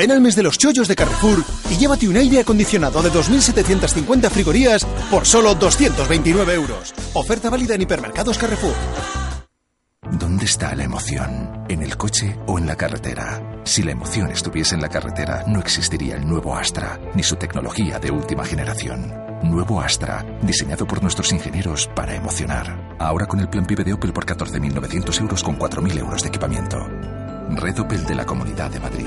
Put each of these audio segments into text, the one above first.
Ven al mes de los chollos de Carrefour y llévate un aire acondicionado de 2.750 frigorías por solo 229 euros. Oferta válida en hipermercados Carrefour. ¿Dónde está la emoción? ¿En el coche o en la carretera? Si la emoción estuviese en la carretera, no existiría el nuevo Astra, ni su tecnología de última generación. Nuevo Astra, diseñado por nuestros ingenieros para emocionar. Ahora con el plan PIB de Opel por 14.900 euros con 4.000 euros de equipamiento. Red Opel de la Comunidad de Madrid.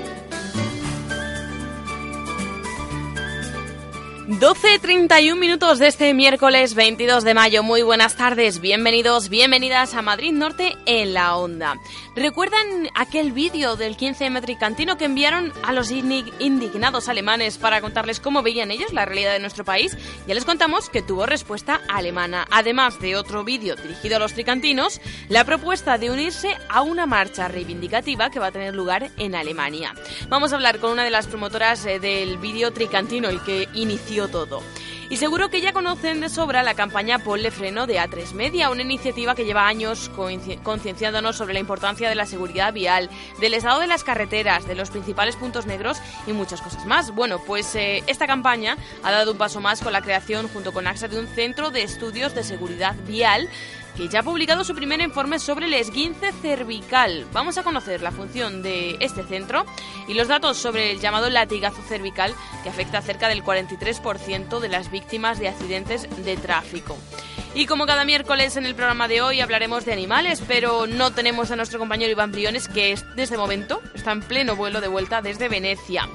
12.31 minutos de este miércoles 22 de mayo. Muy buenas tardes, bienvenidos, bienvenidas a Madrid Norte en la Onda. ¿Recuerdan aquel vídeo del 15M tricantino que enviaron a los indignados alemanes para contarles cómo veían ellos la realidad de nuestro país? Ya les contamos que tuvo respuesta alemana. Además de otro vídeo dirigido a los tricantinos, la propuesta de unirse a una marcha reivindicativa que va a tener lugar en Alemania. Vamos a hablar con una de las promotoras eh, del vídeo tricantino, el que inició todo. Y seguro que ya conocen de sobra la campaña Ponle Freno de A3 Media, una iniciativa que lleva años concienciándonos sobre la importancia de la seguridad vial, del estado de las carreteras, de los principales puntos negros y muchas cosas más. Bueno, pues eh, esta campaña ha dado un paso más con la creación, junto con AXA, de un centro de estudios de seguridad vial que ya ha publicado su primer informe sobre el esguince cervical. Vamos a conocer la función de este centro y los datos sobre el llamado latigazo cervical que afecta a cerca del 43% de las víctimas de accidentes de tráfico. Y como cada miércoles en el programa de hoy hablaremos de animales, pero no tenemos a nuestro compañero Iván Briones, que es, desde momento está en pleno vuelo de vuelta desde Venecia.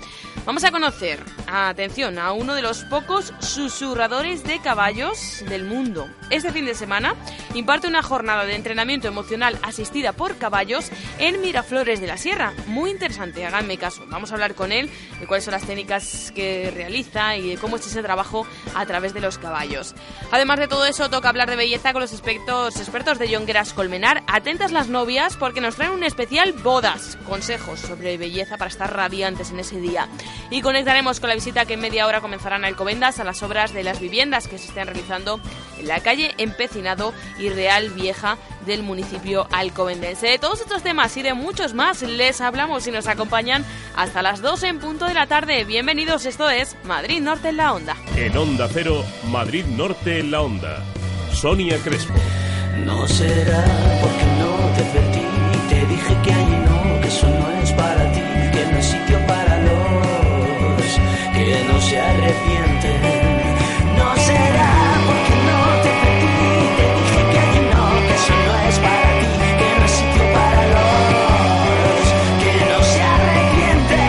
Vamos a conocer, atención, a uno de los pocos susurradores de caballos del mundo. Este fin de semana imparte una jornada de entrenamiento emocional asistida por caballos en Miraflores de la Sierra. Muy interesante, háganme caso. Vamos a hablar con él de cuáles son las técnicas que realiza y de cómo es ese trabajo a través de los caballos. Además de todo eso, toca hablar de belleza con los expertos, expertos de John Gras Colmenar. Atentas las novias porque nos traen un especial bodas, consejos sobre belleza para estar radiantes en ese día. Y conectaremos con la visita que en media hora comenzarán a Alcobendas a las obras de las viviendas que se están realizando en la calle Empecinado y Real Vieja del municipio alcobendense. De todos estos temas y de muchos más les hablamos y nos acompañan hasta las 2 en punto de la tarde. Bienvenidos, esto es Madrid Norte en la Onda. En Onda Cero, Madrid Norte en la Onda. Sonia Crespo. No será porque no te advertí, te dije que ahí no, que eso no es para ti, que no hay sitio para los que no se arrepienten. No será porque no te advertí, te dije que ahí no, que eso no es para ti, que no hay sitio para los que no se arrepienten.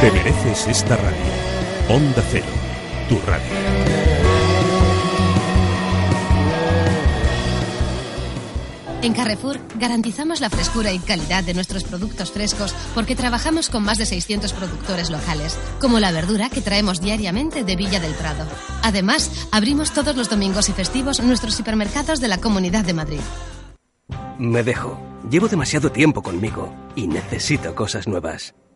Te mereces esta radio. Onda Cero, tu radio. En Carrefour garantizamos la frescura y calidad de nuestros productos frescos porque trabajamos con más de 600 productores locales, como la verdura que traemos diariamente de Villa del Prado. Además, abrimos todos los domingos y festivos nuestros supermercados de la Comunidad de Madrid. Me dejo. Llevo demasiado tiempo conmigo y necesito cosas nuevas.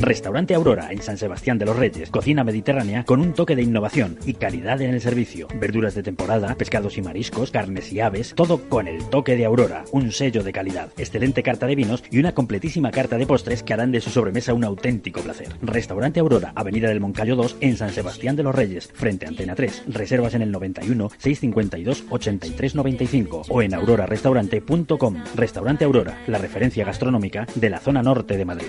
Restaurante Aurora en San Sebastián de los Reyes. Cocina mediterránea con un toque de innovación y calidad en el servicio. Verduras de temporada, pescados y mariscos, carnes y aves, todo con el toque de Aurora, un sello de calidad. Excelente carta de vinos y una completísima carta de postres que harán de su sobremesa un auténtico placer. Restaurante Aurora, Avenida del Moncayo 2 en San Sebastián de los Reyes, frente a Antena 3. Reservas en el 91 652 83 95 o en aurorarestaurante.com. Restaurante Aurora, la referencia gastronómica de la zona norte de Madrid.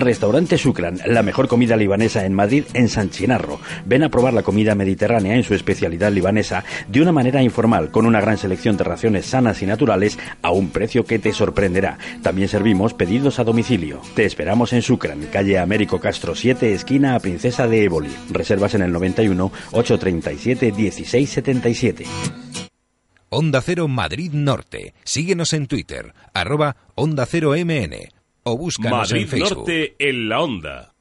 Restaurante Sucran, la mejor comida libanesa en Madrid, en San Chinarro. Ven a probar la comida mediterránea en su especialidad libanesa de una manera informal, con una gran selección de raciones sanas y naturales a un precio que te sorprenderá. También servimos pedidos a domicilio. Te esperamos en Sucran, calle Américo Castro 7, esquina a Princesa de Éboli. Reservas en el 91 837 1677. Onda Cero Madrid Norte. Síguenos en Twitter, arroba Onda Cero MN o búscanos Madrid en Facebook. Norte en la onda.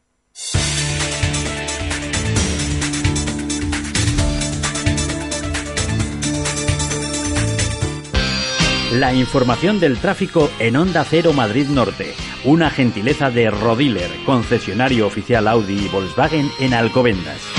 La información del tráfico en Onda Cero Madrid Norte. Una gentileza de Rodiler, concesionario oficial Audi y Volkswagen en Alcobendas.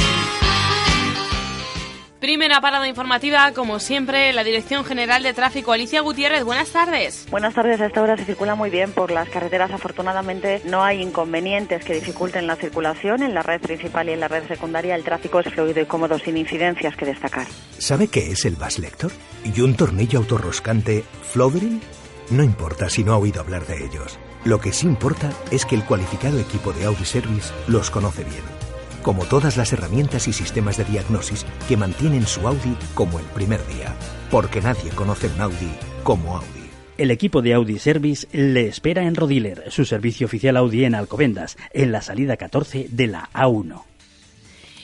Primera parada informativa, como siempre, la Dirección General de Tráfico. Alicia Gutiérrez, buenas tardes. Buenas tardes, a esta hora se circula muy bien por las carreteras. Afortunadamente no hay inconvenientes que dificulten la circulación. En la red principal y en la red secundaria el tráfico es fluido y cómodo sin incidencias que destacar. ¿Sabe qué es el Bass Lector? ¿Y un tornillo autorroscante Flodering? No importa si no ha oído hablar de ellos. Lo que sí importa es que el cualificado equipo de Audi Service los conoce bien como todas las herramientas y sistemas de diagnosis que mantienen su Audi como el primer día, porque nadie conoce un Audi como Audi. El equipo de Audi Service le espera en Rodiler, su servicio oficial Audi en Alcobendas, en la salida 14 de la A1.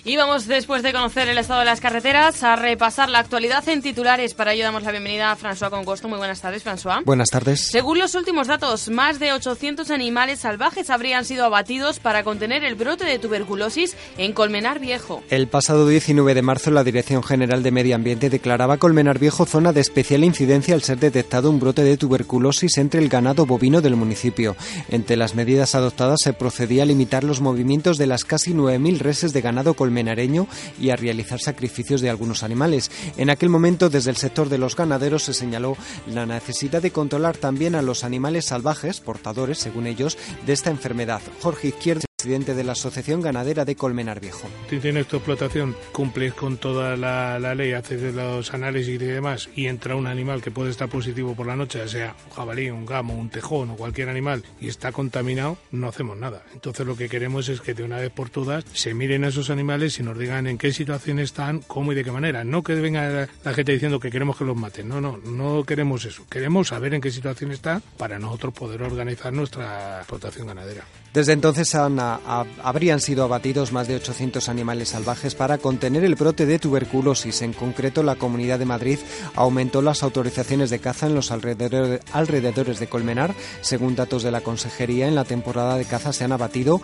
Y vamos, después de conocer el estado de las carreteras, a repasar la actualidad en titulares. Para ello damos la bienvenida a François Concosto. Muy buenas tardes, François. Buenas tardes. Según los últimos datos, más de 800 animales salvajes habrían sido abatidos para contener el brote de tuberculosis en Colmenar Viejo. El pasado 19 de marzo, la Dirección General de Medio Ambiente declaraba Colmenar Viejo zona de especial incidencia al ser detectado un brote de tuberculosis entre el ganado bovino del municipio. Entre las medidas adoptadas se procedía a limitar los movimientos de las casi 9.000 reses de ganado colmenareño y a realizar sacrificios de algunos animales. En aquel momento, desde el sector de los ganaderos se señaló la necesidad de controlar también a los animales salvajes, portadores, según ellos, de esta enfermedad. Jorge Izquierdo presidente de la Asociación Ganadera de Colmenar Viejo. Si tienes tu explotación, cumples con toda la, ley, haces los análisis y demás, y entra un animal que puede estar positivo por la noche, ya sea un jabalí, un gamo, un tejón o cualquier animal, y está contaminado, no hacemos nada. Entonces lo que queremos es que de una vez por todas se miren a esos animales y nos digan en qué situación están, cómo y de qué manera. No que venga la gente diciendo que queremos que los maten, no, no, no queremos eso. Queremos saber en qué situación está para nosotros poder organizar nuestra explotación ganadera. Desde entonces habrían sido abatidos más de 800 animales salvajes para contener el brote de tuberculosis. En concreto, la Comunidad de Madrid aumentó las autorizaciones de caza en los alrededores de Colmenar. Según datos de la Consejería, en la temporada de caza se han abatido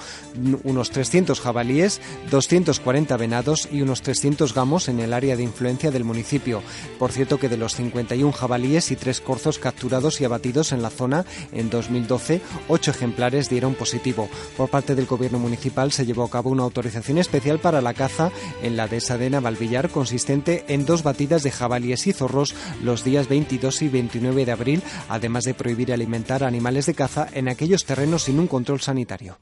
unos 300 jabalíes, 240 venados y unos 300 gamos en el área de influencia del municipio. Por cierto que de los 51 jabalíes y 3 corzos capturados y abatidos en la zona en 2012, 8 ejemplares dieron positivo. Por parte del gobierno municipal se llevó a cabo una autorización especial para la caza en la dehesa de Navalvillar consistente en dos batidas de jabalíes y zorros los días 22 y 29 de abril, además de prohibir alimentar animales de caza en aquellos terrenos sin un control sanitario.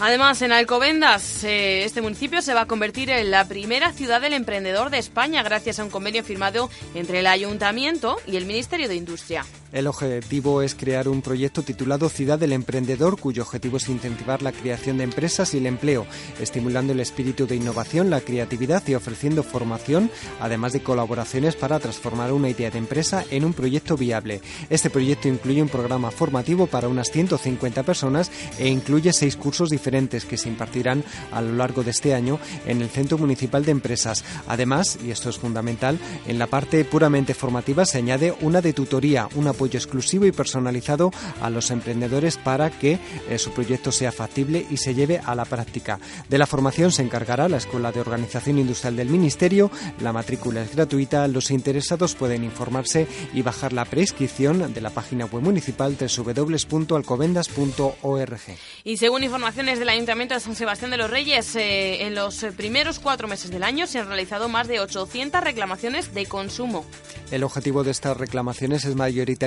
Además, en Alcobendas, eh, este municipio se va a convertir en la primera ciudad del emprendedor de España gracias a un convenio firmado entre el Ayuntamiento y el Ministerio de Industria. El objetivo es crear un proyecto titulado Ciudad del Emprendedor, cuyo objetivo es incentivar la creación de empresas y el empleo, estimulando el espíritu de innovación, la creatividad y ofreciendo formación, además de colaboraciones para transformar una idea de empresa en un proyecto viable. Este proyecto incluye un programa formativo para unas 150 personas e incluye seis cursos diferentes que se impartirán a lo largo de este año en el Centro Municipal de Empresas. Además, y esto es fundamental, en la parte puramente formativa se añade una de tutoría, un apoyo exclusivo y personalizado a los emprendedores para que eh, su proyecto sea factible y se lleve a la práctica. De la formación se encargará la Escuela de Organización Industrial del Ministerio. La matrícula es gratuita. Los interesados pueden informarse y bajar la prescripción de la página web municipal www.alcobendas.org. Y según informaciones del Ayuntamiento de San Sebastián de los Reyes, eh, en los primeros cuatro meses del año se han realizado más de 800 reclamaciones de consumo. El objetivo de estas reclamaciones es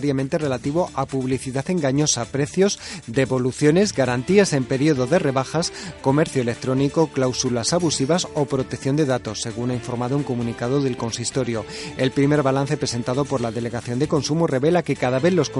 mayoritariamente relativo a publicidad engañosa, precios, devoluciones, garantías en periodo de rebajas, comercio electrónico, cláusulas abusivas o protección de datos, según ha informado un comunicado del consistorio. El primer balance presentado por la Delegación de Consumo revela que cada vez los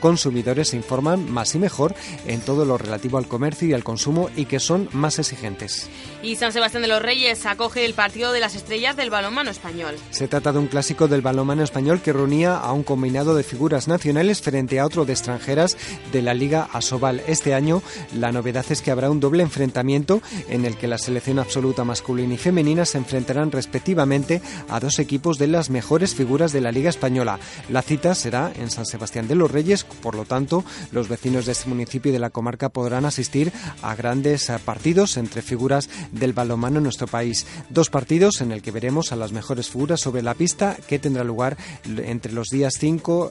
consumidores se informan más y mejor en todo lo relativo al comercio y al consumo y que son más exigentes. Y San Sebastián de los Reyes acoge el partido de las estrellas del balonmano español. Se trata de un clásico del balonmano español que reunía a un combinado de figuras nacionales frente a otro de extranjeras de la Liga Asobal. Este año la novedad es que habrá un doble enfrentamiento en el que la selección absoluta masculina y femenina se enfrentarán respectivamente a dos equipos de las mejores figuras de la Liga Española. La cita será en San Sebastián de los Reyes, por lo tanto, los vecinos de este municipio y de la comarca podrán asistir a grandes eh, partidos entre figuras del balonmano en nuestro país. Dos partidos en el que veremos a las mejores figuras sobre la pista que tendrá lugar entre los días 5,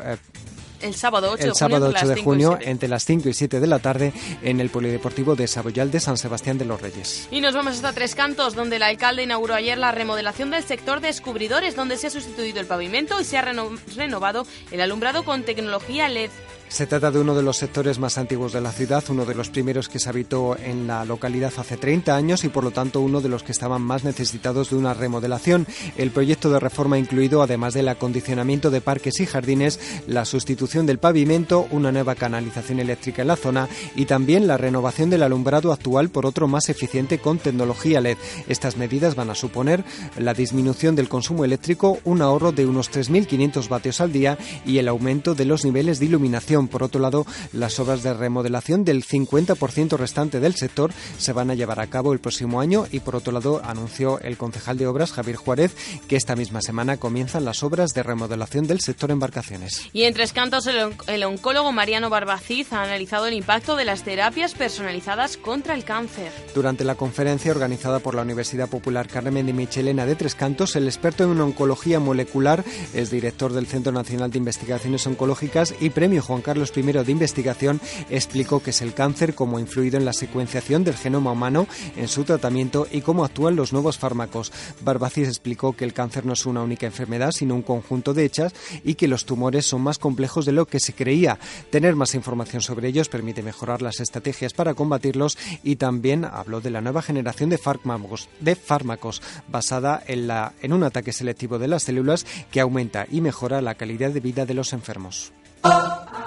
el sábado 8 el sábado 8 de junio entre las 5 y 7 de la tarde en el Polideportivo de Saboyal de San Sebastián de los Reyes. Y nos vamos hasta Tres Cantos, donde el alcalde inauguró ayer la remodelación del sector descubridores, donde se ha sustituido el pavimento y se ha renovado el alumbrado con tecnología LED. Se trata de uno de los sectores más antiguos de la ciudad, uno de los primeros que se habitó en la localidad hace 30 años y por lo tanto uno de los que estaban más necesitados de una remodelación. El proyecto de reforma incluido, además del acondicionamiento de parques y jardines, la sustitución del pavimento, una nueva canalización eléctrica en la zona y también la renovación del alumbrado actual por otro más eficiente con tecnología LED. Estas medidas van a suponer la disminución del consumo eléctrico, un ahorro de unos 3.500 vatios al día y el aumento de los niveles de iluminación por otro lado, las obras de remodelación del 50% restante del sector se van a llevar a cabo el próximo año y por otro lado anunció el concejal de obras Javier Juárez que esta misma semana comienzan las obras de remodelación del sector embarcaciones. Y en Tres Cantos el, oncólogo Mariano Barbaciz ha analizado el impacto de las terapias personalizadas contra el cáncer. Durante la conferencia organizada por la Universidad Popular Carmen de Michelena de Tres Cantos, el experto en oncología molecular es director del Centro Nacional de Investigaciones Oncológicas y premio Juan Carlos Carlos I de Investigación explicó que es el cáncer, cómo ha influido en la secuenciación del genoma humano, en su tratamiento y cómo actúan los nuevos fármacos. Barbacis explicó que el cáncer no es una única enfermedad, sino un conjunto de hechas y que los tumores son más complejos de lo que se creía. Tener más información sobre ellos permite mejorar las estrategias para combatirlos y también habló de la nueva generación de fármacos, basada en, la, en un ataque selectivo de las células que aumenta y mejora la calidad de vida de los enfermos.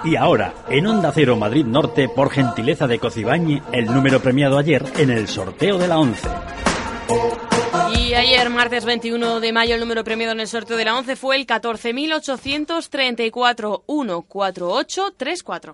Y ahora, en Onda Cero Madrid Norte, por gentileza de Cocibañi, el número premiado ayer en el sorteo de la 11. Y ayer, martes 21 de mayo, el número premiado en el sorteo de la 11 fue el 14.834 14834.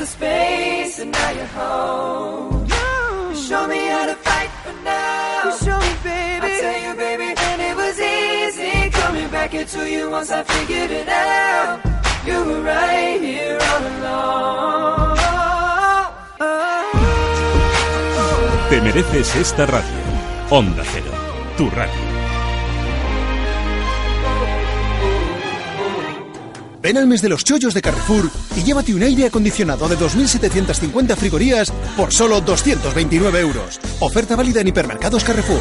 The space and now you're home. You show me how to fight for now. You show me, baby. I tell you, baby, and it was easy coming back into you once I figured it out. You were right here all along. Te mereces esta radio. Onda Cero, tu radio. Ven al mes de los chollos de Carrefour y llévate un aire acondicionado de 2.750 frigorías por solo 229 euros. Oferta válida en hipermercados Carrefour.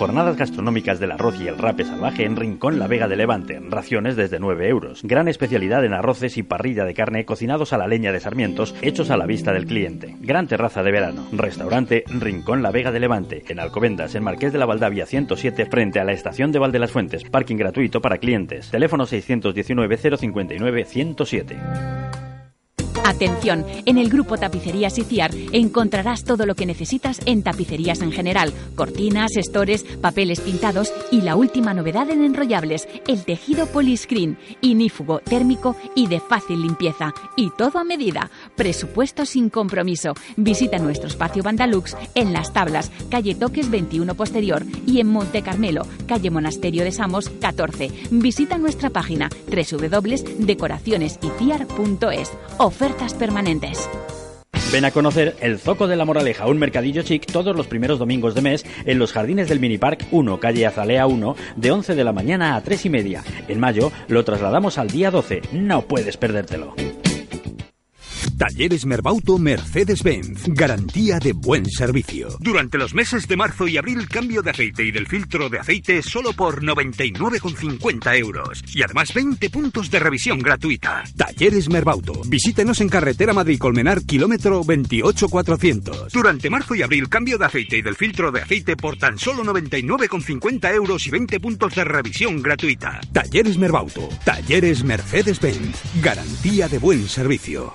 Jornadas gastronómicas del arroz y el rape salvaje en Rincón La Vega de Levante. Raciones desde 9 euros. Gran especialidad en arroces y parrilla de carne cocinados a la leña de sarmientos, hechos a la vista del cliente. Gran terraza de verano. Restaurante Rincón La Vega de Levante. En Alcobendas, en Marqués de la Valdavia 107, frente a la estación de Valde las Fuentes. Parking gratuito para clientes. Teléfono 619 059 107. Atención, en el grupo Tapicerías y Ciar encontrarás todo lo que necesitas en tapicerías en general, cortinas, estores, papeles pintados y la última novedad en enrollables, el tejido poliscreen, inífugo, térmico y de fácil limpieza. Y todo a medida. Presupuesto sin compromiso. Visita nuestro espacio Bandalux en Las Tablas, calle Toques 21 Posterior y en Monte Carmelo, calle Monasterio de Samos 14. Visita nuestra página www.decoracionesyciar.es. Ofertas permanentes. Ven a conocer el Zoco de la Moraleja, un mercadillo chic todos los primeros domingos de mes en los jardines del Mini Park 1, calle Azalea 1, de 11 de la mañana a 3 y media. En mayo lo trasladamos al día 12. No puedes perdértelo. Talleres Merbauto Mercedes-Benz. Garantía de buen servicio. Durante los meses de marzo y abril, cambio de aceite y del filtro de aceite solo por 99,50 euros. Y además 20 puntos de revisión gratuita. Talleres Merbauto. Visítenos en carretera Madrid-Colmenar, kilómetro 28400. Durante marzo y abril, cambio de aceite y del filtro de aceite por tan solo 99,50 euros y 20 puntos de revisión gratuita. Talleres Merbauto. Talleres Mercedes-Benz. Garantía de buen servicio.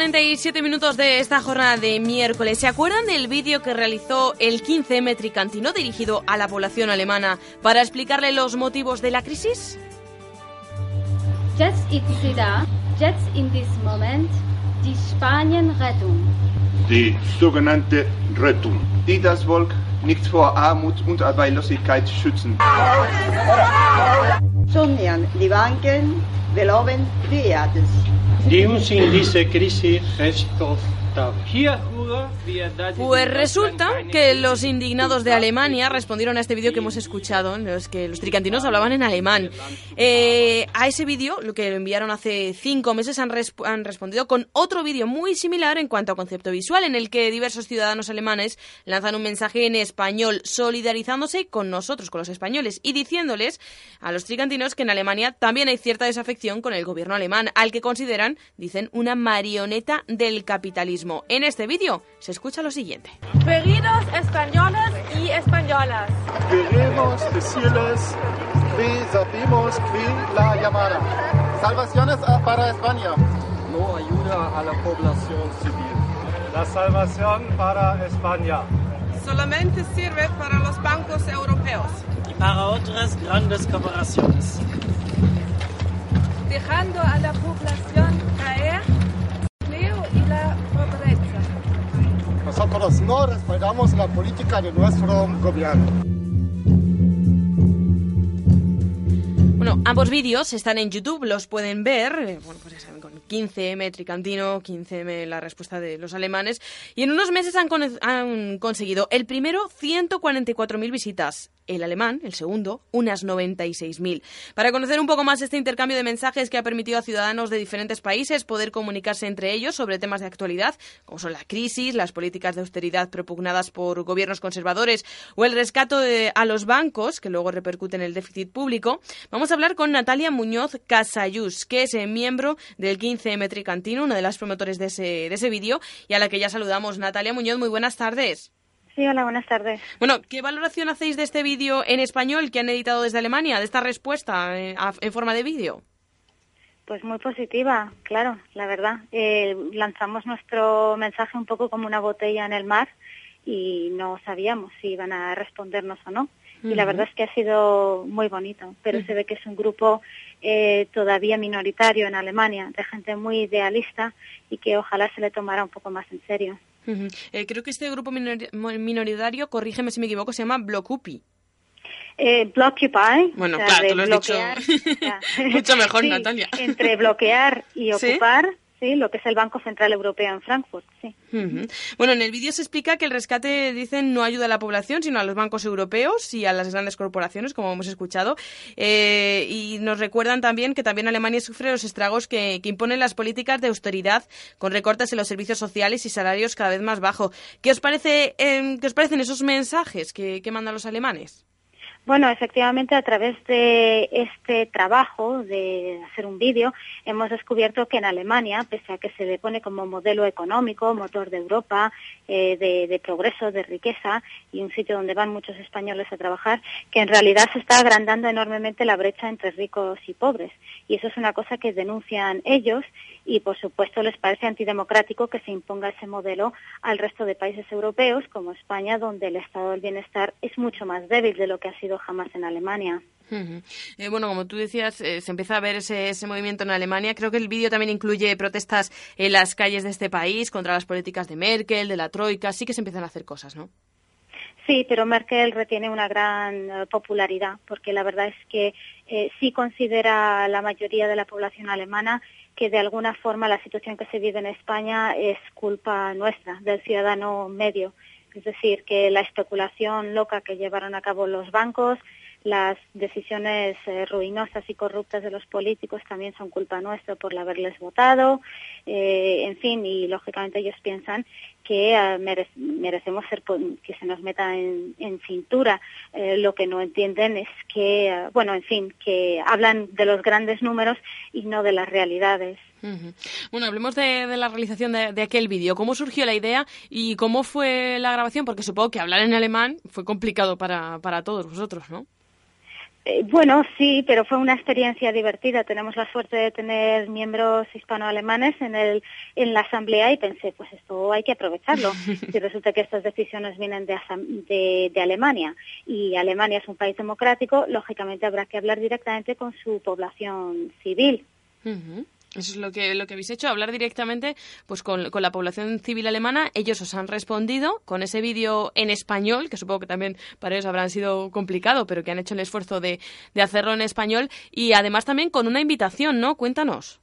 47 minutos de esta jornada de miércoles. ¿Se acuerdan del vídeo que realizó el 15M Tricantino dirigido a la población alemana para explicarle los motivos de la crisis? Jetzt ist sie da, jetzt in diesem Moment, die Spanien-Rettung. Die sogenannte Rettung, die das Volk nicht vor Armut und Arbeitslosigkeit schützen. Sondern die Banken Veloven Triades. Die uns in dieser Pues resulta que los indignados de Alemania respondieron a este vídeo que hemos escuchado, en los que los tricantinos hablaban en alemán. Eh, a ese vídeo, lo que lo enviaron hace cinco meses, han, resp- han respondido con otro vídeo muy similar en cuanto a concepto visual, en el que diversos ciudadanos alemanes lanzan un mensaje en español, solidarizándose con nosotros, con los españoles, y diciéndoles a los tricantinos que en Alemania también hay cierta desafección con el gobierno alemán, al que consideran, dicen, una marioneta del capitalismo. En este vídeo se escucha lo siguiente. Queridos españoles y españolas, Queremos decirles que sabemos que la llamada. Salvaciones a- para España. No ayuda a la población civil. La salvación para España. solamente sirve para los bancos europeos, Y para otras grandes corporaciones. dejando a la población caer No respaldamos la política de nuestro gobierno. Bueno, ambos vídeos están en YouTube, los pueden ver, eh, pues 15M Tricantino, 15M la respuesta de los alemanes, y en unos meses han, con- han conseguido el primero 144.000 visitas, el alemán, el segundo, unas 96.000. Para conocer un poco más este intercambio de mensajes que ha permitido a ciudadanos de diferentes países poder comunicarse entre ellos sobre temas de actualidad, como son la crisis, las políticas de austeridad propugnadas por gobiernos conservadores o el rescate a los bancos, que luego repercute en el déficit público, vamos a hablar con Natalia Muñoz Casayús, que es eh, miembro del 15M Tricantino, una de las promotores de ese, de ese vídeo, y a la que ya saludamos. Natalia Muñoz, muy buenas tardes. Sí, hola, buenas tardes. Bueno, ¿qué valoración hacéis de este vídeo en español que han editado desde Alemania, de esta respuesta en, en forma de vídeo? Pues muy positiva, claro, la verdad. Eh, lanzamos nuestro mensaje un poco como una botella en el mar y no sabíamos si iban a respondernos o no. Y la Ujú. verdad es que ha sido muy bonito, pero Ujú. se ve que es un grupo eh, todavía minoritario en Alemania, de gente muy idealista y que ojalá se le tomara un poco más en serio. Eh, creo que este grupo minori- minoritario, corrígeme si me equivoco, se llama Blocupi. Eh, Blockupy. Bueno, o sea, claro, tú lo has dicho bloquear, o sea, mucho mejor, sí, Natalia. Entre bloquear y ocupar, sí, lo que es el Banco Central Europeo en Frankfurt, sí. Bueno, en el vídeo se explica que el rescate, dicen, no ayuda a la población, sino a los bancos europeos y a las grandes corporaciones, como hemos escuchado. Eh, y nos recuerdan también que también Alemania sufre los estragos que, imponen las políticas de austeridad, con recortes en los servicios sociales y salarios cada vez más bajos. ¿Qué os parece, eh, qué os parecen esos mensajes que mandan los alemanes? Bueno, efectivamente, a través de este trabajo de hacer un vídeo, hemos descubierto que en Alemania, pese a que se le pone como modelo económico, motor de Europa, eh, de, de progreso, de riqueza y un sitio donde van muchos españoles a trabajar, que en realidad se está agrandando enormemente la brecha entre ricos y pobres. Y eso es una cosa que denuncian ellos y, por supuesto, les parece antidemocrático que se imponga ese modelo al resto de países europeos, como España, donde el estado del bienestar es mucho más débil de lo que ha sido jamás en Alemania. Eh, bueno, como tú decías, eh, se empieza a ver ese, ese movimiento en Alemania. Creo que el vídeo también incluye protestas en las calles de este país contra las políticas de Merkel, de la Troika. Sí que se empiezan a hacer cosas, ¿no? Sí, pero Merkel retiene una gran eh, popularidad porque la verdad es que eh, sí considera la mayoría de la población alemana que de alguna forma la situación que se vive en España es culpa nuestra, del ciudadano medio. Es decir, que la especulación loca que llevaron a cabo los bancos, las decisiones eh, ruinosas y corruptas de los políticos también son culpa nuestra por haberles votado, eh, en fin, y lógicamente ellos piensan que eh, mere- merecemos ser que se nos meta en, en cintura. Eh, lo que no entienden es que, eh, bueno, en fin, que hablan de los grandes números y no de las realidades. Bueno, hablemos de, de la realización de, de aquel vídeo. ¿Cómo surgió la idea y cómo fue la grabación? Porque supongo que hablar en alemán fue complicado para, para todos vosotros, ¿no? Eh, bueno, sí, pero fue una experiencia divertida. Tenemos la suerte de tener miembros hispanoalemanes en, el, en la asamblea y pensé, pues esto hay que aprovecharlo. Si resulta que estas decisiones vienen de, de, de Alemania y Alemania es un país democrático, lógicamente habrá que hablar directamente con su población civil. Eso es lo que, lo que habéis hecho, hablar directamente pues con, con la población civil alemana. Ellos os han respondido con ese vídeo en español, que supongo que también para ellos habrán sido complicado, pero que han hecho el esfuerzo de, de hacerlo en español. Y además también con una invitación, ¿no? Cuéntanos.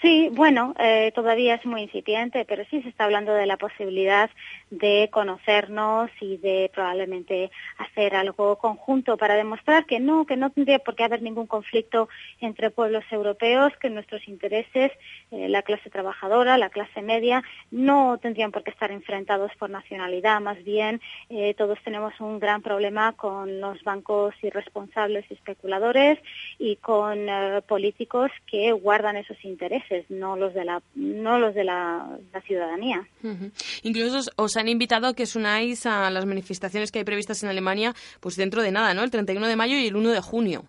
Sí, bueno, eh, todavía es muy incipiente, pero sí se está hablando de la posibilidad de conocernos y de probablemente hacer algo conjunto para demostrar que no, que no tendría por qué haber ningún conflicto entre pueblos europeos, que nuestros intereses, eh, la clase trabajadora, la clase media, no tendrían por qué estar enfrentados por nacionalidad. Más bien, eh, todos tenemos un gran problema con los bancos irresponsables y especuladores y con eh, políticos que guardan esos intereses, no los de la, no los de la, ciudadanía. Incluso os han invitado a que os unáis a las manifestaciones que hay previstas en Alemania, pues dentro de nada, ¿no? El 31 de mayo y el 1 de junio.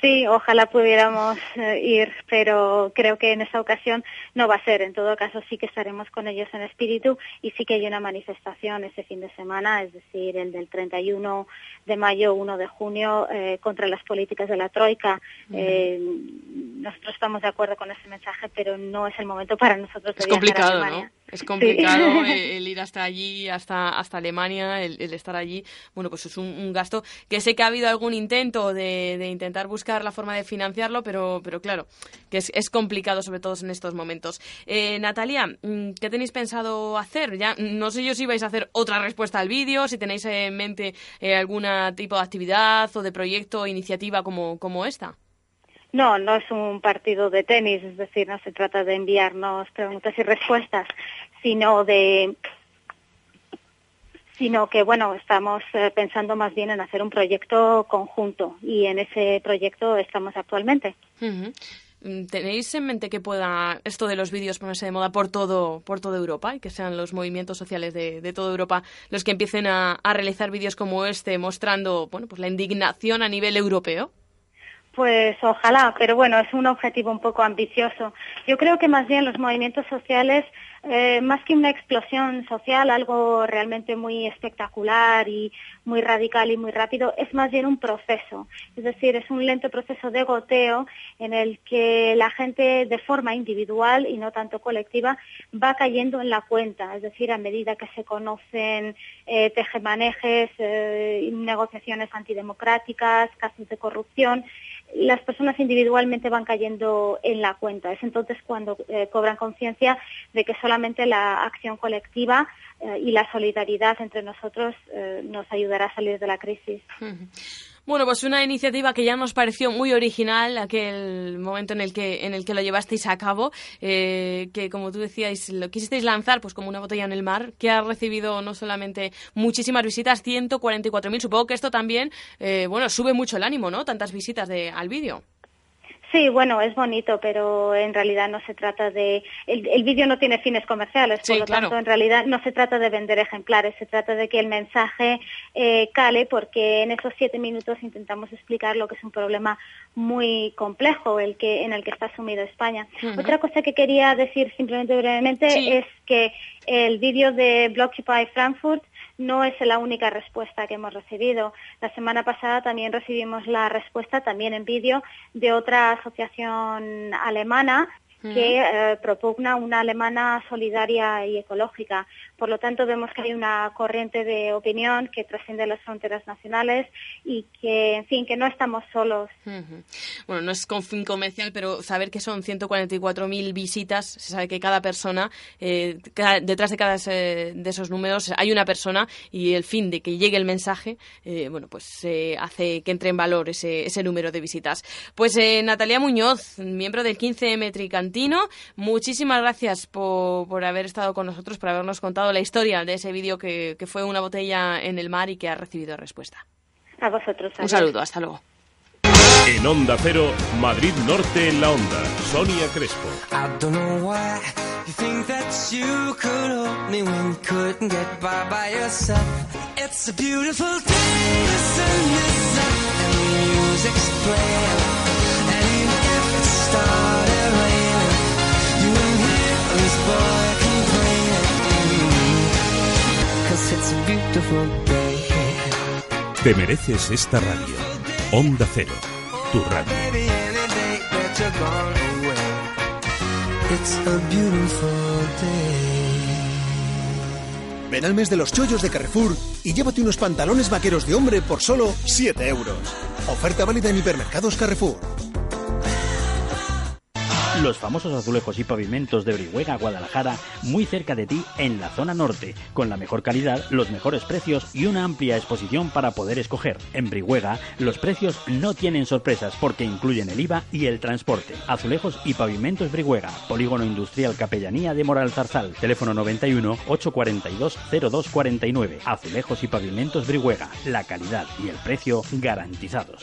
Sí, ojalá pudiéramos eh, ir, pero creo que en esta ocasión no va a ser. En todo caso, sí que estaremos con ellos en espíritu y sí que hay una manifestación ese fin de semana, es decir, el del 31 de mayo, 1 de junio, eh, contra las políticas de la Troika. Eh, nosotros estamos de acuerdo con ese mensaje, pero no es el momento para nosotros de Es viajar a complicado, Alemania. ¿no? Es complicado Sí. eh, el ir hasta allí, hasta, hasta Alemania, el, el estar allí. Bueno, pues es un, un gasto que sé que ha habido algún intento de, de intentar buscar la forma de financiarlo, pero, pero claro, que es, es complicado, sobre todo en estos momentos. Eh, Natalia, mm, ¿qué tenéis pensado hacer? Ya no sé yo si vais a hacer otra respuesta al vídeo, si tenéis en mente eh, algún tipo de actividad o de proyecto o iniciativa como, como esta. No, no es un partido de tenis, es decir, no se trata de enviarnos preguntas y respuestas, sino de sino que bueno, estamos eh, pensando más bien en hacer un proyecto conjunto y en ese proyecto estamos actualmente. Mm, ¿tenéis en mente que pueda esto de los vídeos ponerse de moda por todo, por toda Europa y que sean los movimientos sociales de, de toda Europa los que empiecen a, a realizar vídeos como este mostrando bueno, pues la indignación a nivel europeo? Pues ojalá, pero bueno, es un objetivo un poco ambicioso. Yo creo que más bien los movimientos sociales, eh, más que una explosión social, algo realmente muy espectacular y muy radical y muy rápido, es más bien un proceso. Es decir, es un lento proceso de goteo en el que la gente de forma individual y no tanto colectiva va cayendo en la cuenta. Es decir, a medida que se conocen eh, tejemanejes, eh, negociaciones antidemocráticas, casos de corrupción, las personas individualmente van cayendo en la cuenta. Es entonces cuando eh, cobran conciencia de que solamente la acción colectiva eh, y la solidaridad entre nosotros eh, nos ayudará a salir de la crisis. Bueno, pues una iniciativa que ya nos pareció muy original aquel momento en el que en el que lo llevasteis a cabo, eh, que como tú decíais lo quisisteis lanzar pues como una botella en el mar, que ha recibido no solamente muchísimas visitas, 144.000. Supongo que esto también, eh, bueno, sube mucho el ánimo, ¿no? Tantas visitas de, al vídeo. Sí, bueno, es bonito, pero en realidad no se trata de... El, el vídeo no tiene fines comerciales, Sí, por lo claro. tanto, en realidad no se trata de vender ejemplares, se trata de que el mensaje eh, cale, porque en esos siete minutos intentamos explicar lo que es un problema muy complejo el que, en el que está sumido España. Otra cosa que quería decir simplemente brevemente Sí. es que el vídeo de Blockupy Frankfurt no es la única respuesta que hemos recibido. La semana pasada también recibimos la respuesta, también en vídeo, de otra asociación alemana que eh, propugna una alemana solidaria y ecológica. Por lo tanto, vemos que hay una corriente de opinión que trasciende las fronteras nacionales y que, en fin, que no estamos solos. Bueno, no es con fin comercial, pero saber que son 144.000 visitas, se sabe que cada persona, eh, cada- detrás de cada ese- de esos números hay una persona y el fin de que llegue el mensaje, eh, bueno, pues hace que entre en valor ese, ese número de visitas. Pues eh, Natalia Muñoz, miembro del 15M Tricantino, muchísimas gracias por, por haber estado con nosotros, por habernos contado la historia de ese vídeo que, que fue una botella en el mar y que ha recibido respuesta. A vosotros. Un saludo, hasta luego. En Onda Cero, Madrid Norte en la Onda. Sonia Crespo. I don't know why you think that you could hold me when you couldn't get by by yourself. It's a beautiful day, the sun is up and the music's playing. Te mereces esta radio. Onda Cero, tu radio. Ven al mes de los chollos de Carrefour y llévate unos pantalones vaqueros de hombre por solo 7 euros. Oferta válida en hipermercados Carrefour. Los famosos azulejos y pavimentos de Brihuega, Guadalajara, muy cerca de ti en la zona norte, con la mejor calidad, los mejores precios y una amplia exposición para poder escoger. En Brihuega, los precios no tienen sorpresas porque incluyen el IVA y el transporte. Azulejos y pavimentos Brihuega, Polígono Industrial Capellanía de Moral Zarzal, teléfono 91 842 0249. Azulejos y pavimentos Brihuega, la calidad y el precio garantizados.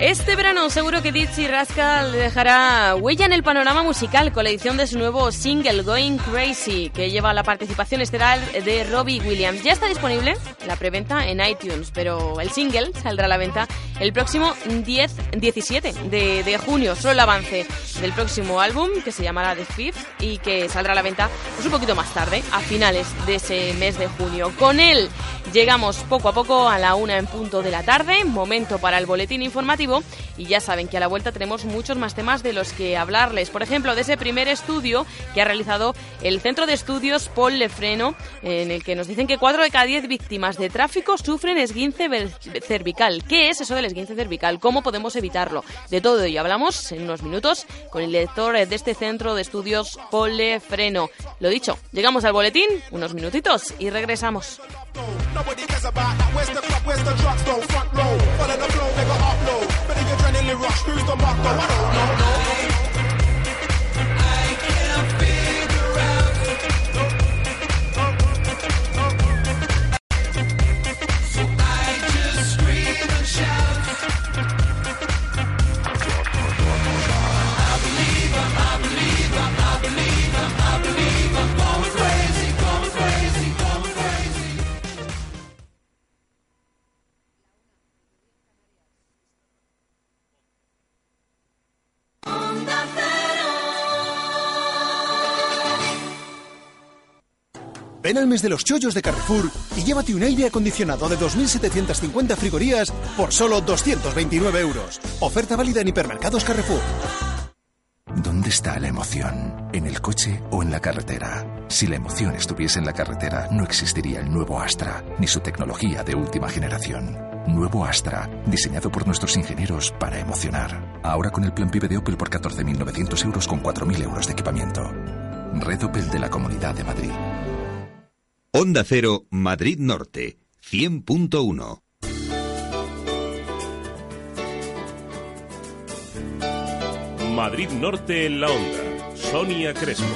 Este verano seguro que Dizzy Rascal dejará huella en el panorama musical con la edición de su nuevo single Going Crazy, que lleva la participación estelar de Robbie Williams. Ya está disponible la preventa en iTunes, pero el single saldrá a la venta el próximo 10, 17 de, de junio. Solo el avance del próximo álbum, que se llamará The Fifth y que saldrá a la venta pues, un poquito más tarde, a finales de ese mes de junio. Con él llegamos poco a poco a la una en punto de la tarde, momento para el boletín informativo y ya saben que a la vuelta tenemos muchos más temas de los que hablarles. Por ejemplo, de ese primer estudio que ha realizado el Centro de Estudios Paul Lefreno, en el que nos dicen que 4 de cada 10 víctimas de tráfico sufren esguince cervical. ¿Qué es eso del esguince cervical? ¿Cómo podemos evitarlo? De todo ello hablamos en unos minutos con el director de este Centro de Estudios Paul Lefreno. Lo dicho, llegamos al boletín, unos minutitos y regresamos. Rush, who's the motto? I don't know. Ven al mes de los chollos de Carrefour y llévate un aire acondicionado de 2.750 frigorías por solo 229 euros. Oferta válida en hipermercados Carrefour. ¿Dónde está la emoción? ¿En el coche o en la carretera? Si la emoción estuviese en la carretera, no existiría el nuevo Astra, ni su tecnología de última generación. Nuevo Astra, diseñado por nuestros ingenieros para emocionar. Ahora con el plan PIB de Opel por 14.900 euros con 4.000 euros de equipamiento. Red Opel de la Comunidad de Madrid. Onda Cero, Madrid Norte, 100.1. Madrid Norte en la Onda. Sonia Crespo.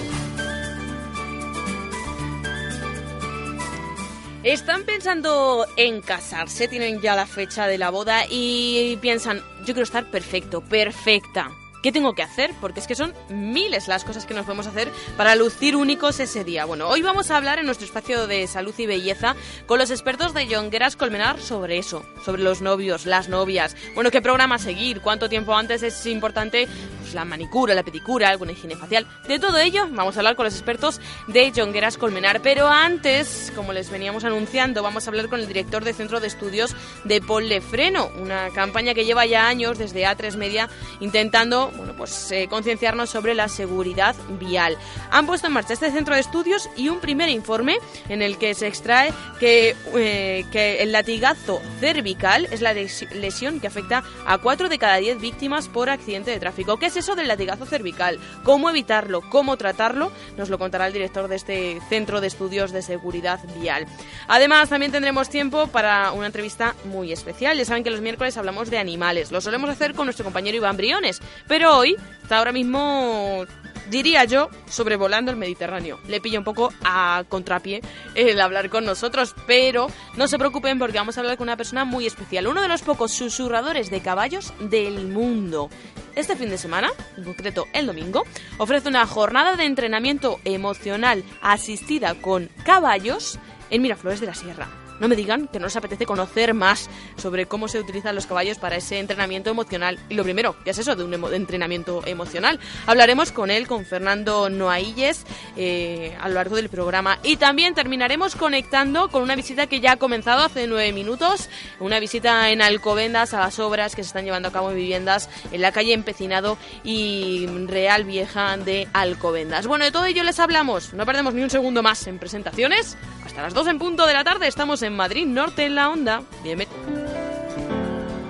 Están pensando en casarse, tienen ya la fecha de la boda y piensan, yo quiero estar perfecto, perfecta. ¿Qué tengo que hacer? Porque es que son miles las cosas que nos podemos hacer para lucir únicos ese día. Bueno, hoy vamos a hablar en nuestro espacio de salud y belleza con los expertos de Jongueras Colmenar sobre eso, sobre los novios, las novias. Bueno, qué programa seguir, cuánto tiempo antes es importante la manicura, la pedicura, alguna higiene facial. De todo ello vamos a hablar con los expertos de Jongueras Colmenar. Pero antes, como les veníamos anunciando, vamos a hablar con el director de Centro de Estudios de Paul Lefreno, una campaña que lleva ya años desde A3 Media intentando bueno, pues, eh, concienciarnos sobre la seguridad vial. Han puesto en marcha este centro de estudios y un primer informe en el que se extrae que, eh, que el latigazo cervical es la lesión que afecta a 4 de cada 10 víctimas por accidente de tráfico. ¿Qué es eso del latigazo cervical? ¿Cómo evitarlo? ¿Cómo tratarlo? Nos lo contará el director de este centro de estudios de seguridad vial. Además, también tendremos tiempo para una entrevista muy especial. Ya saben que los miércoles hablamos de animales. Lo solemos hacer con nuestro compañero Iván Briones, pero hoy está ahora mismo diría yo, sobrevolando el Mediterráneo. Le pilla un poco a contrapié el hablar con nosotros, pero no se preocupen porque vamos a hablar con una persona muy especial, uno de los pocos susurradores de caballos del mundo. Este fin de semana, en concreto el domingo, ofrece una jornada de entrenamiento emocional asistida con caballos en Miraflores de la Sierra. No me digan que no les apetece conocer más sobre cómo se utilizan los caballos para ese entrenamiento emocional. Y lo primero, ¿qué es eso de un entrenamiento emocional? Hablaremos con él, con Fernando Noailles, eh, a lo largo del programa. Y también terminaremos conectando con una visita que ya ha comenzado hace nueve minutos, una visita en Alcobendas a las obras que se están llevando a cabo en viviendas en la calle Empecinado y Real Vieja de Alcobendas. Bueno, de todo ello les hablamos. No perdemos ni un segundo más en presentaciones. Hasta las 2 en punto de la tarde estamos en Madrid Norte en la Onda. Bienvenido.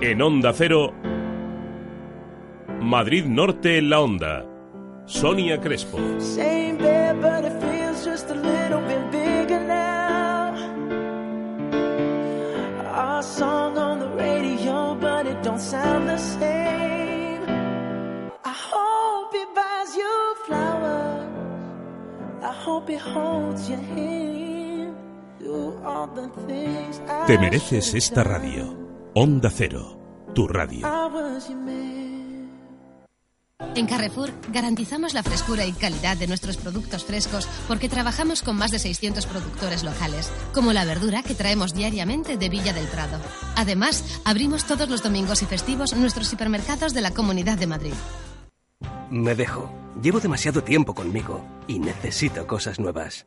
En Onda Cero, Madrid Norte en la Onda. Sonia Crespo. Same bed, but it feels just a little bit bigger now. Our song on the radio, but it don't sound the same. I hope it buys you flowers. I hope it holds your hand. Te mereces esta radio. Onda Cero, tu radio. En Carrefour garantizamos la frescura y calidad de nuestros productos frescos porque trabajamos con más de 600 productores locales, como la verdura que traemos diariamente de Villa del Prado. Además, abrimos todos los domingos y festivos nuestros hipermercados de la Comunidad de Madrid. Me dejo. Llevo demasiado tiempo conmigo y necesito cosas nuevas.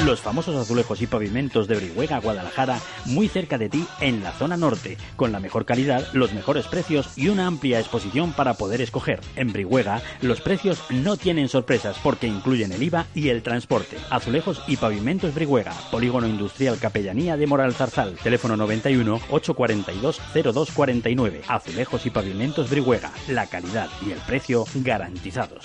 Los famosos azulejos y pavimentos de Brihuega, Guadalajara, muy cerca de ti en la zona norte, con la mejor calidad, los mejores precios y una amplia exposición para poder escoger. En Brihuega, los precios no tienen sorpresas porque incluyen el IVA y el transporte. Azulejos y pavimentos Brihuega, Polígono Industrial Capellanía de Moral Zarzal, teléfono 91 842 0249. Azulejos y pavimentos Brihuega, la calidad y el precio garantizados.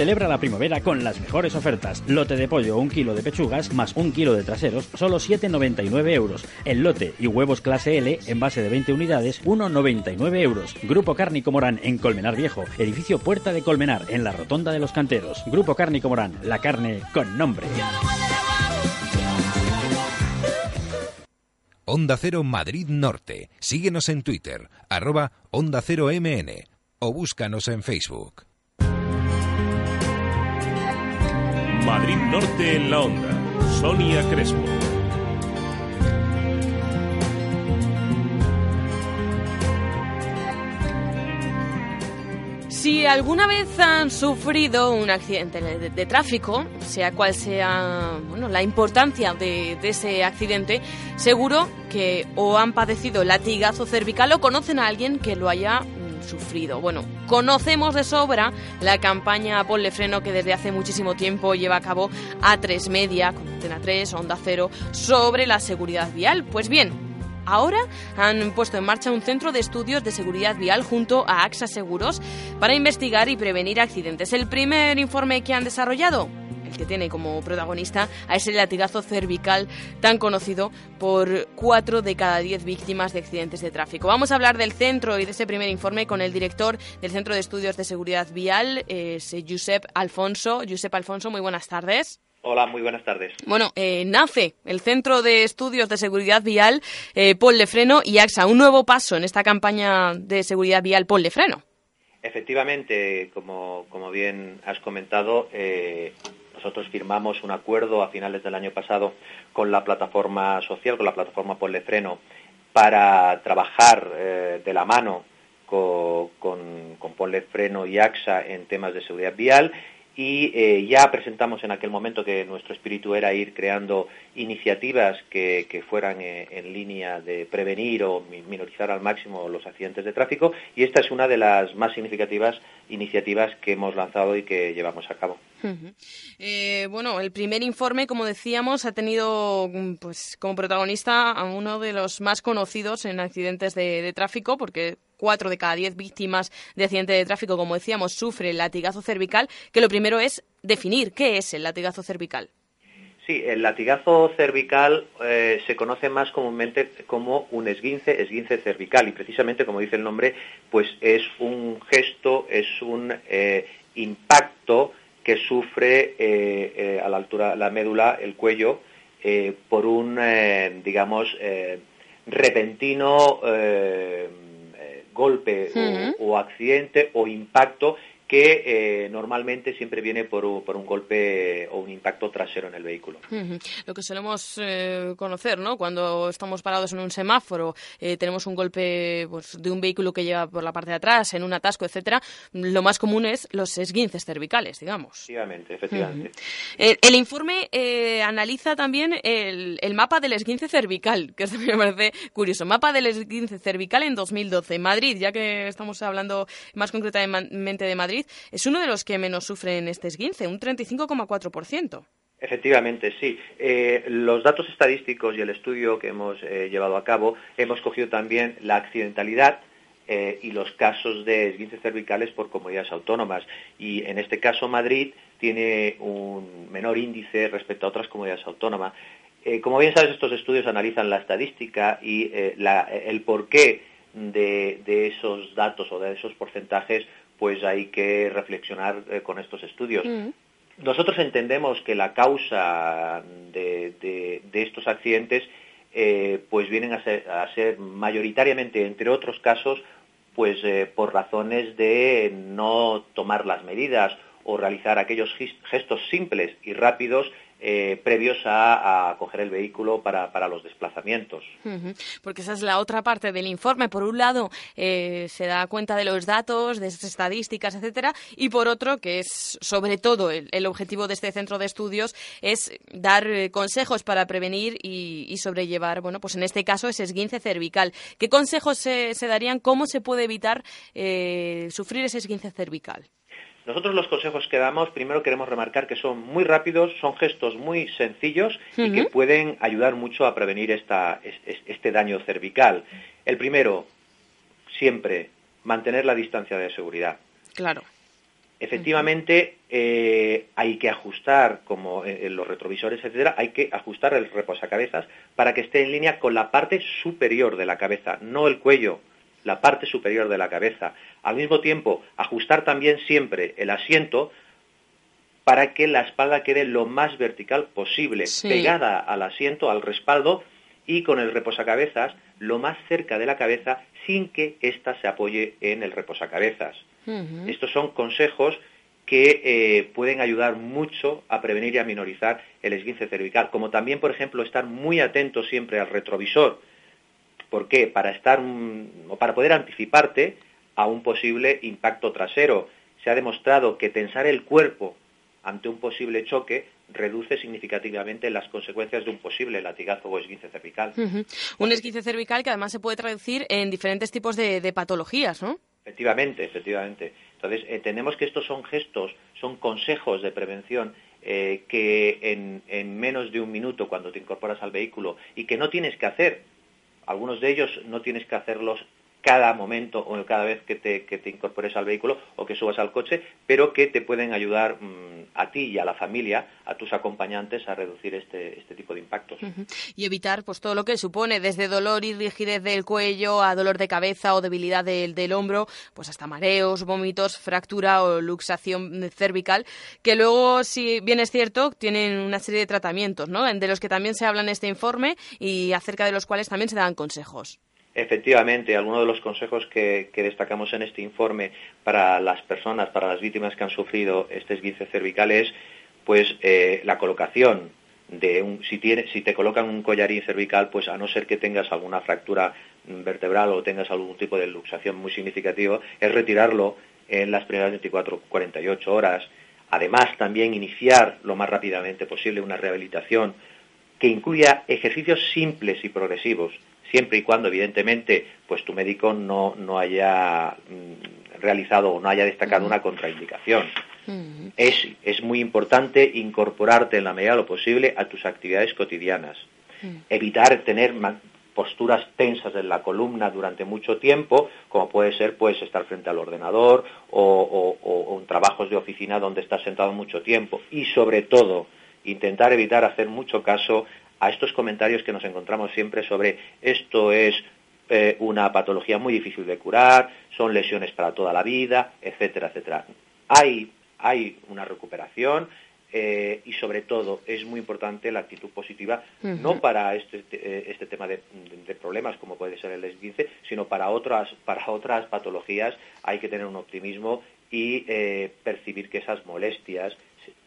Celebra la primavera con las mejores ofertas. Lote de pollo, un kilo de pechugas, más un kilo de traseros, solo 7,99 euros. El lote y huevos clase L, en base de 20 unidades, 1,99 euros. Grupo Cárnico Morán, en Colmenar Viejo. Edificio Puerta de Colmenar, en la Rotonda de los Canteros. Grupo Cárnico Morán, la carne con nombre. Onda Cero Madrid Norte. Síguenos en Twitter, arroba Onda Cero MN o búscanos en Facebook. Madrid Norte en la onda. Sonia Crespo. Si alguna vez han sufrido un accidente de, tráfico, sea cual sea bueno, la importancia de, de, ese accidente, seguro que o han padecido latigazo cervical o conocen a alguien que lo haya Bueno, conocemos de sobra la campaña Ponle Freno que desde hace muchísimo tiempo lleva a cabo A3 Media, con Antena 3, Onda Cero, sobre la seguridad vial. Pues bien, ahora han puesto en marcha un centro de estudios de seguridad vial junto a AXA Seguros para investigar y prevenir accidentes. El primer informe que han desarrollado el que tiene como protagonista a ese latigazo cervical tan conocido por cuatro de cada diez víctimas de accidentes de tráfico. Vamos a hablar del centro y de ese primer informe con el director del Centro de Estudios de Seguridad Vial, es Josep Alfonso. Josep Alfonso, muy buenas tardes. Hola, muy buenas tardes. Bueno, eh, nace el Centro de Estudios de Seguridad Vial eh, Ponle Freno y AXA, un nuevo paso en esta campaña de seguridad vial Ponle Freno. Efectivamente, como, como bien has comentado, eh, nosotros firmamos un acuerdo a finales del año pasado con la plataforma social, con la plataforma Ponle Freno, para trabajar eh, de la mano con, con, con Ponle Freno y AXA en temas de seguridad vial y eh, ya presentamos en aquel momento que nuestro espíritu era ir creando iniciativas que, fueran eh, en línea de prevenir o minorizar al máximo los accidentes de tráfico y esta es una de las más significativas iniciativas que hemos lanzado y que llevamos a cabo. Eh, bueno, el primer informe, como decíamos, ha tenido pues, como protagonista a uno de los más conocidos en accidentes de, de tráfico, porque cuatro de cada diez víctimas de accidente de tráfico, como decíamos, sufre el latigazo cervical, que lo primero es definir qué es el latigazo cervical. Sí, el latigazo cervical eh, se conoce más comúnmente como un esguince, esguince cervical, y precisamente, como dice el nombre, pues es un gesto, es un eh, impacto que sufre eh, a la altura la médula, el cuello, por un, digamos, repentino golpe uh -huh. o, o, accidente o impacto que eh, normalmente siempre viene por, un- por un golpe o un impacto trasero en el vehículo. Lo que solemos eh, conocer, ¿no? Cuando estamos parados en un semáforo, eh, tenemos un golpe pues, de un vehículo que lleva por la parte de atrás, en un atasco, etcétera. Lo más común es los esguinces cervicales, digamos. Efectivamente, efectivamente. El, el informe eh, analiza también el, el mapa del esguince cervical, que esto me parece curioso. Mapa del esguince cervical en 2012. Madrid, ya que estamos hablando más concretamente de Madrid, es uno de los que menos sufren este esguince, un 35,4%. Efectivamente, sí. Eh, los datos estadísticos y el estudio que hemos eh, llevado a cabo, hemos cogido también la accidentalidad eh, y los casos de esguinces cervicales por comunidades autónomas. Y en este caso Madrid tiene un menor índice respecto a otras comunidades autónomas. Como bien sabes, estos estudios analizan la estadística y el porqué de esos datos o de esos porcentajes, pues hay que reflexionar eh, con estos estudios. Nosotros entendemos que la causa de, de- de estos accidentes eh, pues vienen a ser, a ser mayoritariamente, entre otros casos, pues eh, por razones de no tomar las medidas o realizar aquellos gestos simples y rápidos eh, previos a, coger el vehículo para, para los desplazamientos. Porque esa es la otra parte del informe. Por un lado, eh, se da cuenta de los datos, de esas estadísticas, etcétera, y por otro, que es sobre todo el, objetivo de este centro de estudios, es dar eh, consejos para prevenir y, y sobrellevar, bueno, pues en este caso ese esguince cervical. ¿Qué consejos se, se darían? ¿Cómo se puede evitar eh, sufrir ese esguince cervical? Nosotros los consejos que damos, primero queremos remarcar que son muy rápidos, son gestos muy sencillos y que pueden ayudar mucho a prevenir esta- este daño cervical. El primero, siempre, mantener la distancia de seguridad. Claro. Efectivamente, eh, hay que ajustar, como en los retrovisores, etcétera, hay que ajustar el reposacabezas para que esté en línea con la parte superior de la cabeza, no el cuello, la parte superior de la cabeza. Al mismo tiempo, ajustar también siempre el asiento para que la espalda quede lo más vertical posible, Sí. pegada al asiento, al respaldo y con el reposacabezas lo más cerca de la cabeza sin que ésta se apoye en el reposacabezas. Estos son consejos que eh, pueden ayudar mucho a prevenir y a minorizar el esguince cervical, como también, por ejemplo, estar muy atento siempre al retrovisor. ¿Por qué? Para estar mm, o para poder anticiparte a un posible impacto trasero. Se ha demostrado que tensar el cuerpo ante un posible choque reduce significativamente las consecuencias de un posible latigazo o esguince cervical. Un esguince cervical que además se puede traducir en diferentes tipos de, de patologías, ¿no? Efectivamente, efectivamente. Entonces, entendemos que estos son gestos, son consejos de prevención eh, que en, en menos de un minuto cuando te incorporas al vehículo y que no tienes que hacer, algunos de ellos no tienes que hacerlos cada momento o cada vez que te, que te incorpores al vehículo o que subas al coche, pero que te pueden ayudar mm, a ti y a la familia, a tus acompañantes, a reducir este, este tipo de impactos. Y evitar pues todo lo que supone, desde dolor y rigidez del cuello a dolor de cabeza o debilidad del, del hombro, pues hasta mareos, vómitos, fractura o luxación cervical, que luego, si bien es cierto, tienen una serie de tratamientos, ¿no? De los que también se habla en este informe y acerca de los cuales también se dan consejos. Efectivamente, algunos de los consejos que, destacamos en este informe para las personas, para las víctimas que han sufrido este esguince cervical es, pues, eh, la colocación de un, si, si te colocan un collarín cervical, pues a no ser que tengas alguna fractura vertebral o tengas algún tipo de luxación muy significativo, es retirarlo en las primeras 24, 48 horas. Además, también iniciar lo más rápidamente posible una rehabilitación que incluya ejercicios simples y progresivos, siempre y cuando, evidentemente, pues tu médico no, no haya mm, realizado o no haya destacado una contraindicación. Es, es muy importante incorporarte en la medida de lo posible a tus actividades cotidianas. Evitar tener posturas tensas en la columna durante mucho tiempo, como puede ser pues estar frente al ordenador o, o- o- o en trabajos de oficina donde estás sentado mucho tiempo. Y sobre todo, intentar evitar hacer mucho caso a estos comentarios que nos encontramos siempre sobre esto es eh, una patología muy difícil de curar, son lesiones para toda la vida, etcétera, etcétera. Hay, hay una recuperación eh, y sobre todo es muy importante la actitud positiva, no para este, eh, este tema de, de problemas como puede ser el esguince, sino para otras, para otras patologías hay que tener un optimismo y eh, percibir que esas molestias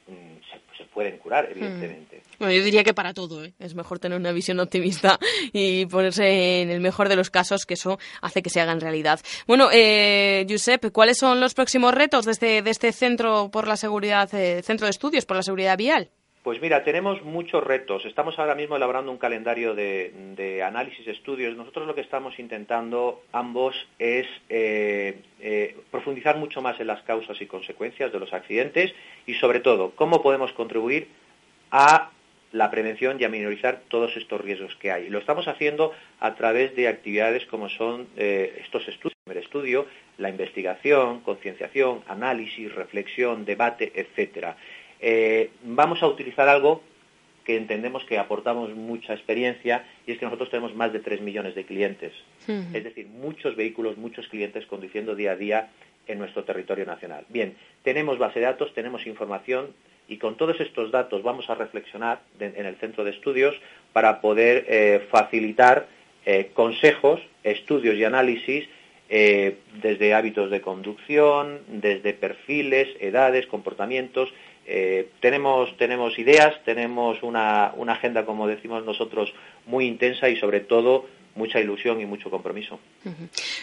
se, mm, se- se pueden curar, evidentemente. Bueno, yo diría que para todo ¿eh? es mejor tener una visión optimista y ponerse en el mejor de los casos, que eso hace que se hagan realidad. Bueno, eh, Josep, ¿cuáles son los próximos retos de este, de este centro por la seguridad, eh, centro de estudios por la seguridad vial? Pues mira, tenemos muchos retos. Estamos ahora mismo elaborando un calendario de, de análisis, estudios. Nosotros lo que estamos intentando ambos es eh, eh, profundizar mucho más en las causas y consecuencias de los accidentes y sobre todo cómo podemos contribuir a la prevención y a minorizar todos estos riesgos que hay. Lo estamos haciendo a través de actividades como son eh, estos estudios, el estudio, la investigación, concienciación, análisis, reflexión, debate, etcétera. Eh, vamos a utilizar algo que entendemos que aportamos mucha experiencia y es que nosotros tenemos más de 3 millones de clientes. Es decir, muchos vehículos, muchos clientes conduciendo día a día en nuestro territorio nacional. Bien, tenemos base de datos, tenemos información y con todos estos datos vamos a reflexionar de- en el centro de estudios para poder eh, facilitar eh, consejos, estudios y análisis eh, desde hábitos de conducción, desde perfiles, edades, comportamientos. Eh, tenemos, tenemos ideas, tenemos una, agenda, como decimos nosotros, muy intensa y sobre todo mucha ilusión y mucho compromiso.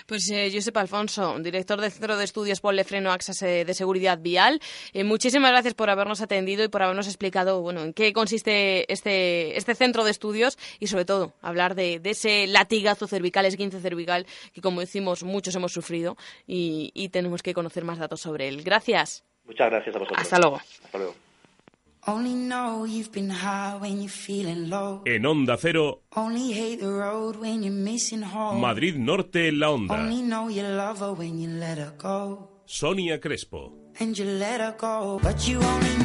Pues eh, Josep Alfonso, director del Centro de Estudios Ponle Freno Axas eh, de Seguridad Vial, muchísimas gracias por habernos atendido y por habernos explicado bueno, en qué consiste este, este centro de estudios y sobre todo hablar de, ese latigazo cervical, esguince cervical, que como decimos muchos hemos sufrido y tenemos que conocer más datos sobre él. Gracias. Muchas gracias a vosotros. Hasta luego. Hasta luego. Only know you've been high when you're feeling low. En Onda Cero, Only hate the road when you're missing home. Madrid Norte en la Onda. Only know you love her when you let her go. Sonia Crespo. And you let her go. But you only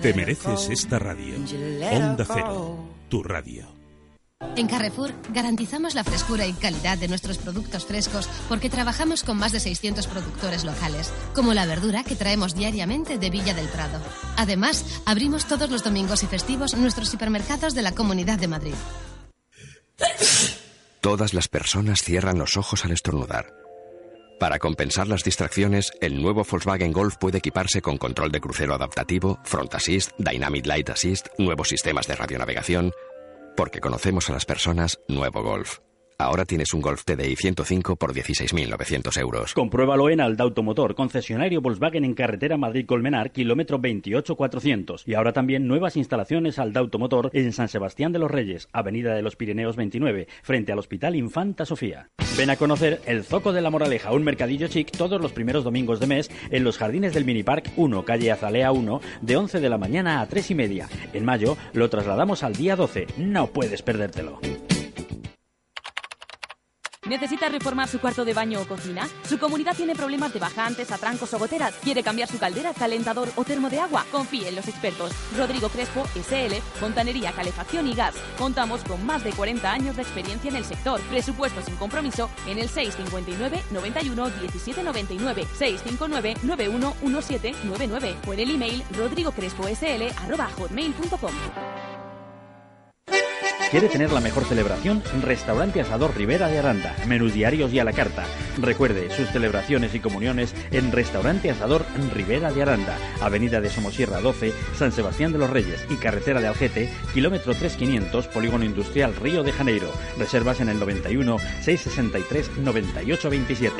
Te mereces esta radio. And you let her Onda. Cero, tu radio. En Carrefour garantizamos la frescura y calidad de nuestros productos frescos porque trabajamos con más de 600 productores locales, como la verdura que traemos diariamente de Villa del Prado. Además, abrimos todos los domingos y festivos nuestros hipermercados de la Comunidad de Madrid. Todas las personas cierran los ojos al estornudar. Para compensar las distracciones, el nuevo Volkswagen Golf puede equiparse con control de crucero adaptativo, Front Assist, Dynamic Light Assist, nuevos sistemas de radionavegación. Porque conocemos a las personas, nuevo Golf. Ahora tienes un Golf TDI 105 por 16.900 euros. Compruébalo en Alda Automotor, concesionario Volkswagen en carretera Madrid-Colmenar, kilómetro 28400. Y ahora también nuevas instalaciones Alda Automotor en San Sebastián de los Reyes, Avenida de los Pirineos 29, frente al Hospital Infanta Sofía. Ven a conocer el Zoco de la Moraleja, un mercadillo chic todos los primeros domingos de mes en los jardines del Minipark 1, calle Azalea 1, de 11 de la mañana a 3 y media. En mayo lo trasladamos al día 12. No puedes perdértelo. ¿Necesita reformar su cuarto de baño o cocina? ¿Su comunidad tiene problemas de bajantes, atrancos o goteras? ¿Quiere cambiar su caldera, calentador o termo de agua? Confíe en los expertos. Rodrigo Crespo, SL, Fontanería, Calefacción y Gas. Contamos con más de 40 años de experiencia en el sector. Presupuesto sin compromiso en el 659 91 17 99 659 91 17 99 o en el email rodrigocresposl@hotmail.com. ¿Quiere tener la mejor celebración? Restaurante Asador Rivera de Aranda. Menús diarios y a la carta. Recuerde sus celebraciones y comuniones en Restaurante Asador Rivera de Aranda. Avenida de Somosierra 12, San Sebastián de los Reyes y Carretera de Algete, kilómetro 3500, Polígono Industrial Río de Janeiro. Reservas en el 91 663 9827.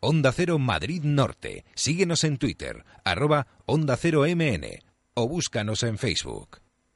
Onda Cero Madrid Norte. Síguenos en Twitter, arroba Onda Cero MN o búscanos en Facebook.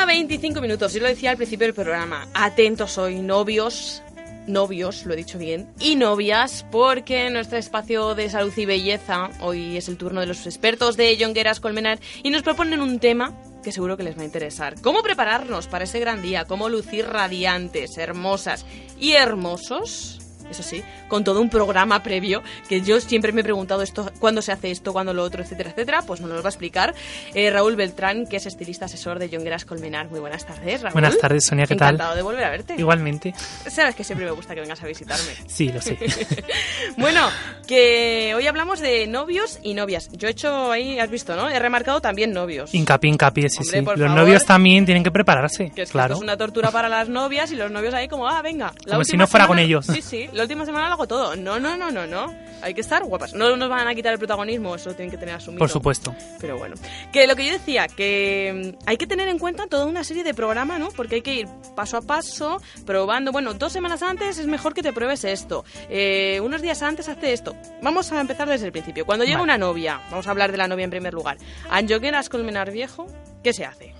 Una 25 minutos, yo lo decía al principio del programa. Atentos hoy, novios, novios, lo he dicho bien, y novias, porque en nuestro espacio de salud y belleza hoy es el turno de los expertos de Jongueras Colmenar y nos proponen un tema que seguro que les va a interesar. ¿Cómo prepararnos para ese gran día? ¿Cómo lucir radiantes, hermosas y hermosos? Eso sí, con todo un programa previo, que yo siempre me he preguntado esto, cuándo se hace esto, cuándo lo otro, etcétera, etcétera, pues nos lo va a explicar eh, Raúl Beltrán, que es estilista asesor de Jongueras Colmenar. Muy buenas tardes, Raúl. Buenas tardes, Sonia, ¿qué tal? Encantado de volver a verte. Igualmente. Sabes que siempre me gusta que vengas a visitarme. Sí, lo sé. bueno, que hoy hablamos de novios y novias. Yo he hecho ahí, has visto, ¿no? He remarcado también novios. Hincapié, hincapié, sí, Hombre, sí. Los favor. novios también tienen que prepararse, Que es que claro. esto es una tortura para las novias y los novios ahí como, ah, venga. la Como si no fuera semana- con ellos. Sí, sí, la última semana lo hago todo. No, no, no, no, no. Hay que estar guapas. No nos van a quitar el protagonismo, eso lo tienen que tener asumido. Por supuesto. Pero bueno. Que lo que yo decía, que mm, hay que tener en cuenta toda una serie de programas, ¿no? Porque hay que ir paso a paso, probando. Bueno, dos semanas antes es mejor que te pruebes esto. Eh, unos días antes hace esto. Vamos a empezar desde el principio. Cuando llega Vale. una novia, vamos a hablar de la novia en primer lugar. Anjoqueras Colmenar Viejo, ¿qué se hace?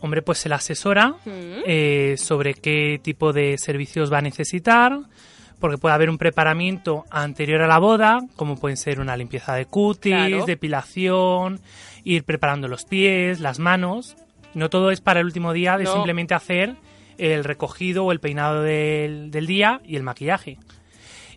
Hombre, pues se la asesora Mm. eh, sobre qué tipo de servicios va a necesitar, porque puede haber un preparamiento anterior a la boda, como pueden ser una limpieza de cutis, Claro. depilación, ir preparando los pies, las manos. No todo es para el último día de No. simplemente hacer el recogido o el peinado del, del día y el maquillaje.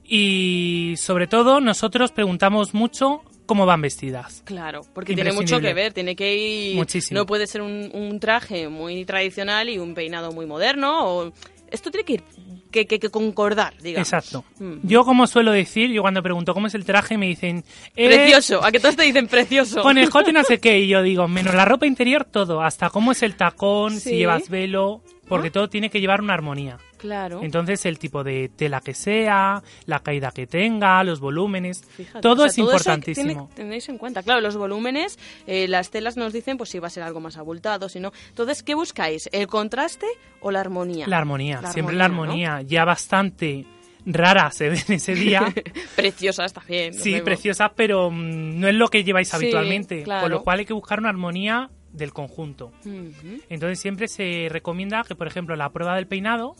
Y sobre todo nosotros preguntamos mucho cómo van vestidas. Claro, porque tiene mucho que ver, tiene que ir... Muchísimo. No puede ser un, un traje muy tradicional y un peinado muy moderno, o... Esto tiene que ir, que, que- que concordar, digamos. Exacto. Mm. Yo, como suelo decir, yo cuando pregunto cómo es el traje, me dicen... eh, Precioso, a que todos te dicen precioso. Conejote no sé qué, y yo digo, menos la ropa interior, todo. Hasta cómo es el tacón, Sí. si llevas velo, porque todo tiene que llevar una armonía. Claro. Entonces, el tipo de tela que sea, la caída que tenga, los volúmenes, Fíjate, todo o sea, es eso importantísimo. tiene- tenéis en cuenta, claro, los volúmenes, eh, las telas nos dicen pues si va a ser algo más abultado, si no. Entonces, ¿qué buscáis? ¿El contraste o la armonía? La armonía, siempre la armonía. Ya bastante rara se ve en ese día. Preciosas también. Sí, luego. preciosa, pero mm, no es lo que lleváis Sí, habitualmente. claro. Con lo cual hay que buscar una armonía del conjunto. Ujú. Entonces siempre se recomienda que, por ejemplo, la prueba del peinado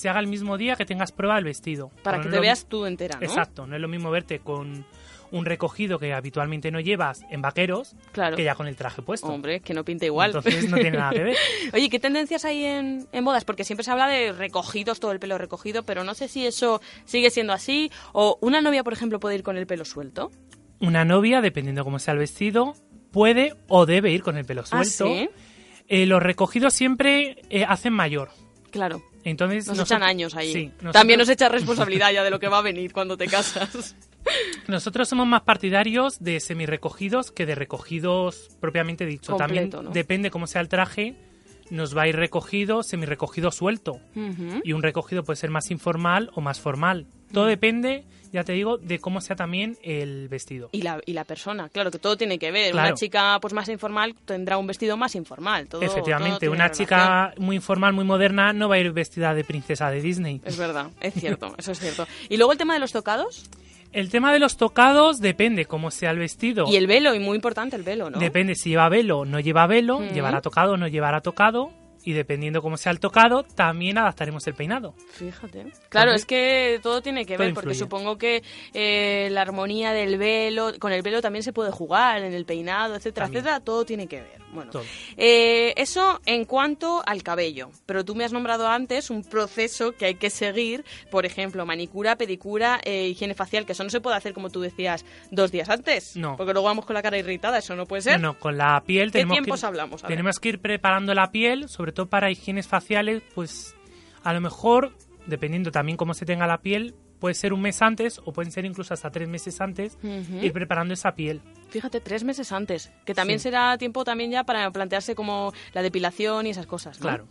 se haga el mismo día que tengas prueba del vestido. Para que no te veas tú entera, ¿no? Exacto, no es lo mismo verte con un recogido que habitualmente no llevas en vaqueros Claro. que ya con el traje puesto. Hombre, que no pinta igual. Entonces no tiene nada que ver. Oye, ¿qué tendencias hay en, en bodas? Porque siempre se habla de recogidos, todo el pelo recogido, pero no sé si eso sigue siendo así. O una novia, por ejemplo, puede ir con el pelo suelto. Una novia, dependiendo cómo sea el vestido, puede o debe ir con el pelo ¿Ah, suelto. sí? Eh, los recogidos siempre eh, hacen mayor. Claro. Entonces Nos nosotros- echan años ahí. Sí, nosotros- También nos echa responsabilidad ya de lo que va a venir cuando te casas. Nosotros somos más partidarios de semi-recogidos que de recogidos propiamente dicho. Completo, También ¿no? depende cómo sea el traje, nos va a ir recogido, semi-recogido suelto. Ujú. Y un recogido puede ser más informal o más formal. Todo depende, ya te digo, de cómo sea también el vestido. Y la, y la persona, claro, que todo tiene que ver. Claro. Una chica pues más informal tendrá un vestido más informal. Todo, Efectivamente, una relación. chica muy informal, muy moderna, no va a ir vestida de princesa de Disney. Es verdad, es cierto, eso es cierto. ¿Y luego el tema de los tocados? El tema de los tocados depende cómo sea el vestido. Y el velo, y muy importante el velo, ¿no? Depende si lleva velo o no lleva velo, llevará tocado o no llevará tocado. Y dependiendo cómo sea el tocado, también adaptaremos el peinado. Fíjate. Claro, es que todo tiene que todo ver, porque influye. supongo que eh, la armonía del velo, con el velo también se puede jugar, en el peinado, etcétera, También. etcétera, todo tiene que ver. Bueno, eh, eso en cuanto al cabello, pero tú me has nombrado antes un proceso que hay que seguir, por ejemplo, manicura, pedicura, eh, higiene facial, que eso no se puede hacer como tú decías dos días antes, No. porque luego vamos con la cara irritada, eso no puede ser. No, no, con la piel ¿Qué tenemos que, tiempos hablamos? Tenemos que ir preparando la piel, sobre todo para higienes faciales, pues a lo mejor, dependiendo también cómo se tenga la piel, puede ser un mes antes o pueden ser incluso hasta tres meses antes, ir preparando esa piel. Fíjate, tres meses antes, que también Sí. será tiempo también ya para plantearse como la depilación y esas cosas, ¿no? Claro.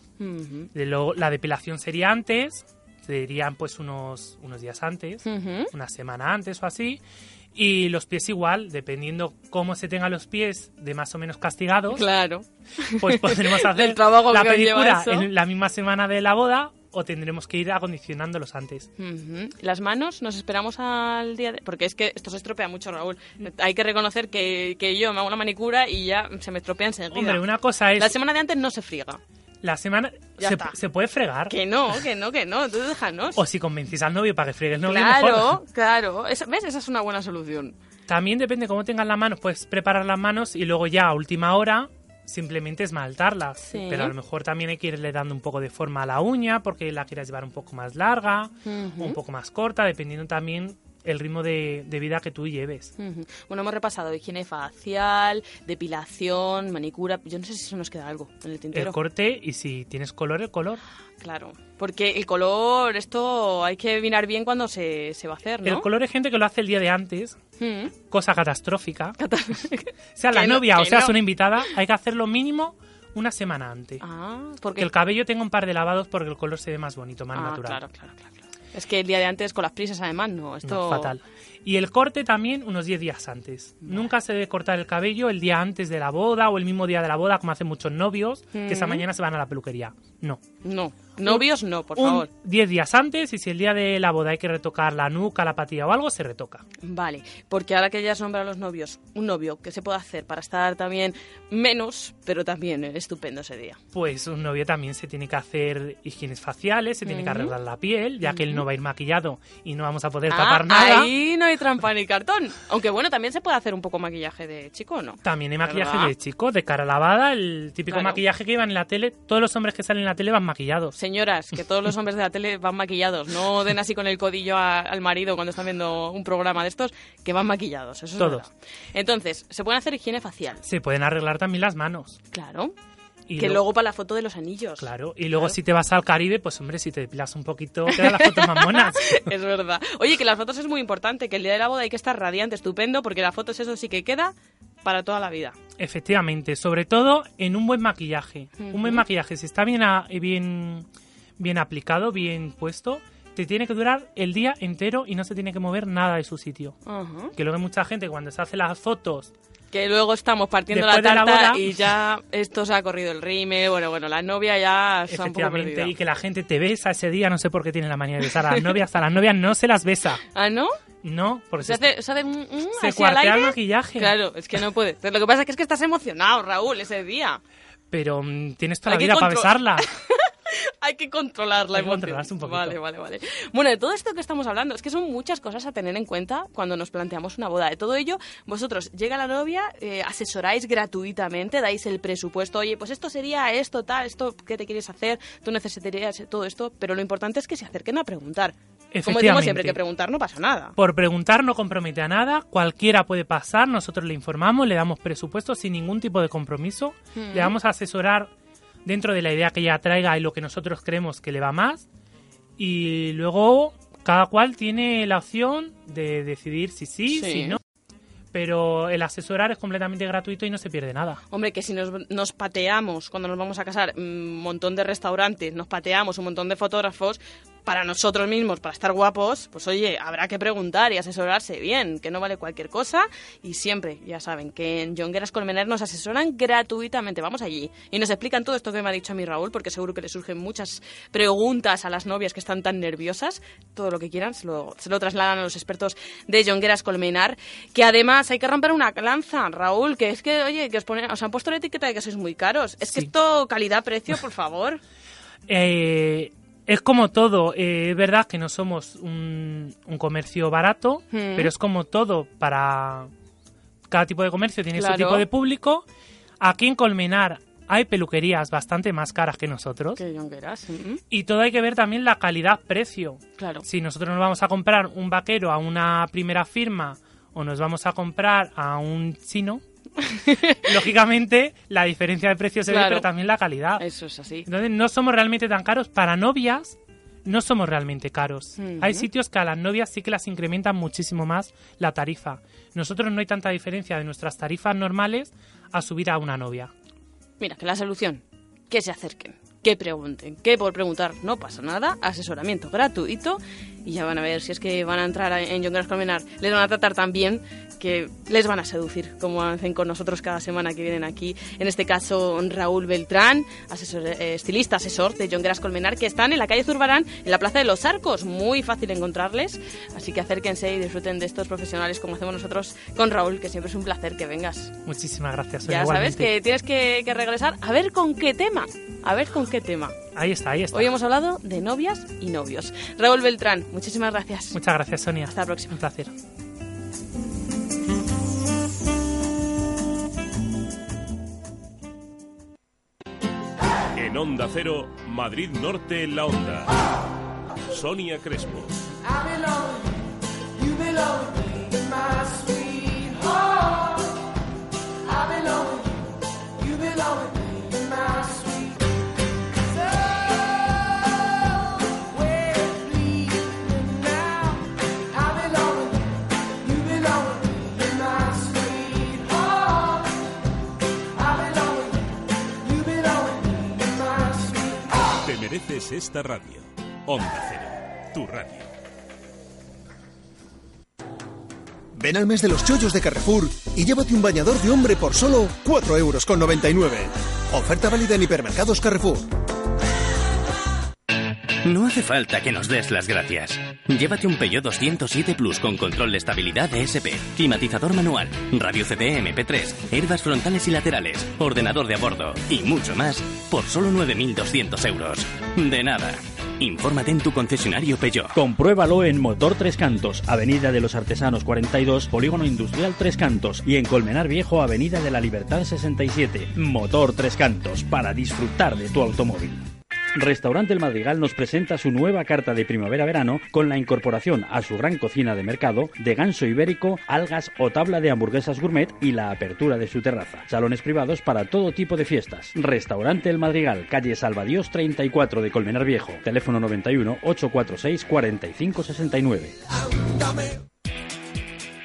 Luego, la depilación sería antes, serían pues unos, unos días antes, una semana antes o así. Y los pies igual, dependiendo cómo se tengan los pies de más o menos castigados, Claro. pues podremos hacer El trabajo la que pedicura en la misma semana de la boda o tendremos que ir acondicionándolos antes. Las manos nos esperamos al día de... Porque es que esto se estropea mucho, Raúl. Hay que reconocer que, que yo me hago una manicura y ya se me estropea enseguida. Hombre, una cosa es... La semana de antes no se friega. La semana se, puede fregar. Que no, que no, que no. Entonces déjanos. O si convencís al novio para que friegue el novio, claro, mejor. claro. Esa- ¿Ves? Esa es una buena solución. También depende cómo tengas las manos, puedes preparar las manos y luego ya a última hora simplemente esmaltarlas. Sí. Pero a lo mejor también hay que irle dando un poco de forma a la uña porque la quieras llevar un poco más larga o un poco más corta, dependiendo también el ritmo de, de vida que tú lleves. Bueno, hemos repasado higiene facial, depilación, manicura. Yo no sé si se nos queda algo en el tintero. El corte y si tienes color, el color. Claro. Porque el color, esto hay que mirar bien cuando se, se va a hacer, ¿no? El color hay gente que lo hace el día de antes, Mm. cosa catastrófica. sea la Que no- novia o que seas no. una invitada, hay que hacerlo mínimo una semana antes. Ah, Que porque el cabello tenga un par de lavados porque el color se ve más bonito, más Ah, natural. claro, claro, claro. Es que el día de antes con las prisas además no, esto No, fatal. Y el corte también unos 10 días antes. Nunca se debe cortar el cabello el día antes de la boda o el mismo día de la boda, como hacen muchos novios, que esa Mm. mañana se van a la peluquería. No. No, novios no, por favor. 10 días antes y si el día de la boda hay que retocar la nuca, la patilla o algo, se retoca. Vale, porque ahora que ya has nombrado a los novios, un novio, ¿qué se puede hacer para estar también menos, pero también estupendo ese día? Pues un novio también se tiene que hacer higienes faciales, se tiene que arreglar la piel, ya que él no va a ir maquillado y no vamos a poder Ah, tapar nada. Ahí no hay trampa ni cartón. Aunque bueno, también se puede hacer un poco maquillaje de chico, ¿o ¿no? También hay maquillaje ¿Verdad? de chico, de cara lavada, el típico Claro. maquillaje que iban en la tele. Todos los hombres que salen en la tele van maquillados. Señoras, que todos los hombres de la tele van maquillados. No den así con el codillo a- al marido cuando están viendo un programa de estos, que van maquillados. Eso es Todos. verdad. Entonces, se pueden hacer higiene facial. Se pueden arreglar también las manos. Claro. Y que lo- luego para la foto de los anillos. Claro, y luego si te vas al Caribe, pues hombre, si te depilas un poquito, quedan las fotos más monas. es verdad. Oye, que las fotos es muy importante, que el día de la boda hay que estar radiante, estupendo, porque las fotos eso sí que queda para toda la vida. Efectivamente, sobre todo en un buen maquillaje. Un buen maquillaje, si está bien, a- bien, bien aplicado, bien puesto, te tiene que durar el día entero y no se tiene que mover nada de su sitio. Que luego hay mucha gente cuando se hace las fotos Que luego estamos partiendo Después la de la tarta boda- y ya esto se ha corrido el rime. Bueno, bueno, la novia ya está un poco y que la gente te besa ese día, no sé por qué tiene la manía de besar a las novias, a las novias no se las besa. ¿Ah, no? No, porque Se se, hace, se hace un- un se cuartea el maquillaje. Claro, es que no puede. Pero Lo que pasa es que, es que estás emocionado, Raúl, ese día. Pero mm, tienes toda Hay la vida para besarla. Hay que controlar la Hay que emoción. controlarse un poquito. Vale, vale, vale. Bueno, de todo esto que estamos hablando, es que son muchas cosas a tener en cuenta cuando nos planteamos una boda. De todo ello, vosotros llega la novia, eh, asesoráis gratuitamente, dais el presupuesto. Oye, pues esto sería esto, tal, esto, ¿qué te quieres hacer? Tú necesitarías todo esto, pero lo importante es que se acerquen a preguntar. Como decimos siempre, que preguntar no pasa nada. Por preguntar no compromete a nada, cualquiera puede pasar, nosotros le informamos, le damos presupuesto sin ningún tipo de compromiso, Mm. le vamos a asesorar dentro de la idea que ella traiga y lo que nosotros creemos que le va más y luego cada cual tiene la opción de decidir si sí, Sí. si no. Pero el asesorar es completamente gratuito y no se pierde nada. Hombre, que si nos, nos pateamos cuando nos vamos a casar un montón de restaurantes, nos pateamos un montón de fotógrafos, para nosotros mismos, para estar guapos, pues oye, habrá que preguntar y asesorarse bien, que no vale cualquier cosa. Y siempre, ya saben, que en Jongueras Colmenar nos asesoran gratuitamente. Vamos allí y nos explican todo esto que me ha dicho a mí Raúl, porque seguro que le surgen muchas preguntas a las novias que están tan nerviosas. Todo lo que quieran se lo, se lo trasladan a los expertos de Jongueras Colmenar, que además hay que romper una lanza, Raúl, que es que, oye, que os, ponen, os han puesto la etiqueta de que sois muy caros. Es que esto, calidad-precio, por favor. Eh, es como todo, eh, es verdad que no somos un, un comercio barato, Mm. pero es como todo para cada tipo de comercio tiene Claro. su tipo de público. Aquí en Colmenar hay peluquerías bastante más caras que nosotros. Que. Y todo hay que ver también la calidad-precio. Claro. Si nosotros nos vamos a comprar un vaquero a una primera firma o nos vamos a comprar a un chino, lógicamente la diferencia de precio se ve, pero también la calidad. Eso es así. Entonces no somos realmente tan caros. Para novias no somos realmente caros. Hay sitios que a las novias sí que las incrementan muchísimo más la tarifa. Nosotros no hay tanta diferencia de nuestras tarifas normales a subir a una novia. Mira, que la solución, que se acerquen, que pregunten, que por preguntar no pasa nada, asesoramiento gratuito y ya van a ver si es que van a entrar en Jongueras Colmenar, les van a tratar tan bien que les van a seducir, como hacen con nosotros cada semana que vienen aquí. En este caso, Raúl Beltrán, asesor, eh, estilista, asesor de John Gras Colmenar, que están en la calle Zurbarán, en la Plaza de los Arcos. Muy fácil encontrarles, así que acérquense y disfruten de estos profesionales como hacemos nosotros con Raúl, que siempre es un placer que vengas. Muchísimas gracias. Ya sabes que tienes que, que regresar a ver con qué tema. A ver con qué tema. Ahí está, ahí está. Hoy hemos hablado de novias y novios. Raúl Beltrán, muchísimas gracias. Muchas gracias, Sonia. Hasta la próxima. Un placer. En Onda Cero, Madrid Norte en la Onda. Sonia Crespo. Mereces esta radio. Onda Cero, tu radio. Ven al mes de los chollos de Carrefour y llévate un bañador de hombre por solo 4,99 euros. Oferta válida en hipermercados Carrefour. No hace falta que nos des las gracias. Llévate un Peugeot 207 Plus con control de estabilidad ESP, climatizador manual, radio CD MP3, herbas frontales y laterales, ordenador de a bordo y mucho más por solo 9.200 euros. De nada. Infórmate en tu concesionario Peugeot. Compruébalo en Motor Tres Cantos, Avenida de los Artesanos 42, Polígono Industrial Tres Cantos y en Colmenar Viejo, Avenida de la Libertad 67. Motor Tres Cantos, para disfrutar de tu automóvil. Restaurante El Madrigal nos presenta su nueva carta de primavera-verano con la incorporación a su gran cocina de mercado de ganso ibérico, algas o tabla de hamburguesas gourmet y la apertura de su terraza. Salones privados para todo tipo de fiestas. Restaurante El Madrigal, calle Salvadíos 34 de Colmenar Viejo. Teléfono 91 846 4569.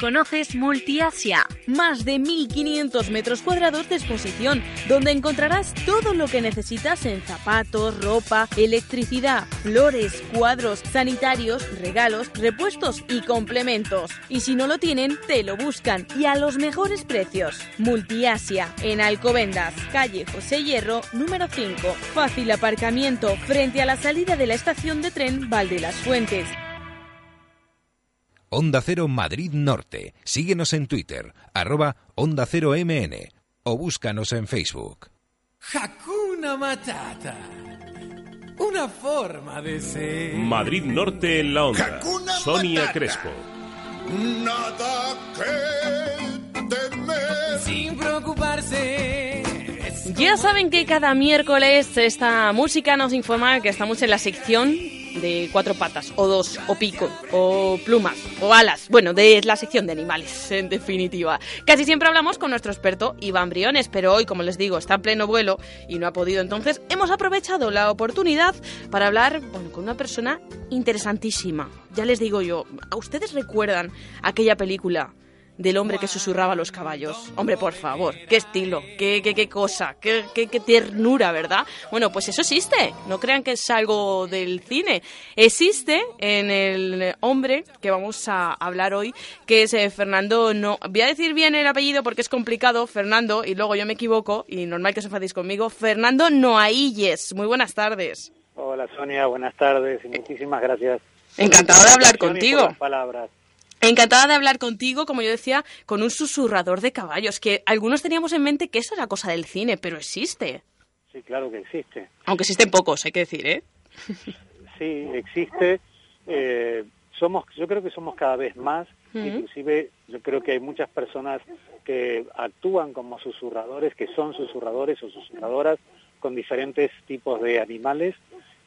¿Conoces Multiasia? Más de 1.500 metros cuadrados de exposición, donde encontrarás todo lo que necesitas en zapatos, ropa, electricidad, flores, cuadros, sanitarios, regalos, repuestos y complementos. Y si no lo tienen, te lo buscan y a los mejores precios. Multiasia, en Alcobendas, calle José Hierro, número 5. Fácil aparcamiento frente a la salida de la estación de tren Valde las Fuentes. Onda Cero Madrid Norte. Síguenos en Twitter, arroba Onda Cero MN o búscanos en Facebook. Hakuna Matata. Una forma de ser. Madrid Norte en la Onda. Hakuna Sonia Matata. Crespo. Nada que temer. Sin preocuparse. Ya saben que cada miércoles esta música nos informa que estamos en la sección de cuatro patas, o dos, o pico, o plumas, o alas. Bueno, de la sección de animales, en definitiva. Casi siempre hablamos con nuestro experto Iván Briones, pero hoy, como les digo, está en pleno vuelo y no ha podido. Entonces, hemos aprovechado la oportunidad para hablar bueno, con una persona interesantísima. Ya les digo yo, ¿a ustedes recuerdan aquella película? Del hombre que susurraba a los caballos. Hombre, por favor, qué estilo, qué, qué, qué cosa, qué, qué, qué ternura, ¿verdad? Bueno, pues eso existe. No crean que es algo del cine. Existe en el hombre que vamos a hablar hoy, que es eh, Fernando. No, voy a decir bien el apellido porque es complicado, Fernando, y luego yo me equivoco, y normal que os enfadéis conmigo. Fernando Noailles. Muy buenas tardes. Hola Sonia, buenas tardes y muchísimas gracias. Encantado de hablar contigo. palabras. Encantada de hablar contigo, como yo decía, con un susurrador de caballos, que algunos teníamos en mente que eso era cosa del cine, pero existe. Sí, claro que existe. Aunque existen pocos, hay que decir, ¿eh? Sí, existe. Eh, somos, yo creo que somos cada vez más. Ujú. Inclusive, yo creo que hay muchas personas que actúan como susurradores, que son susurradores o susurradoras con diferentes tipos de animales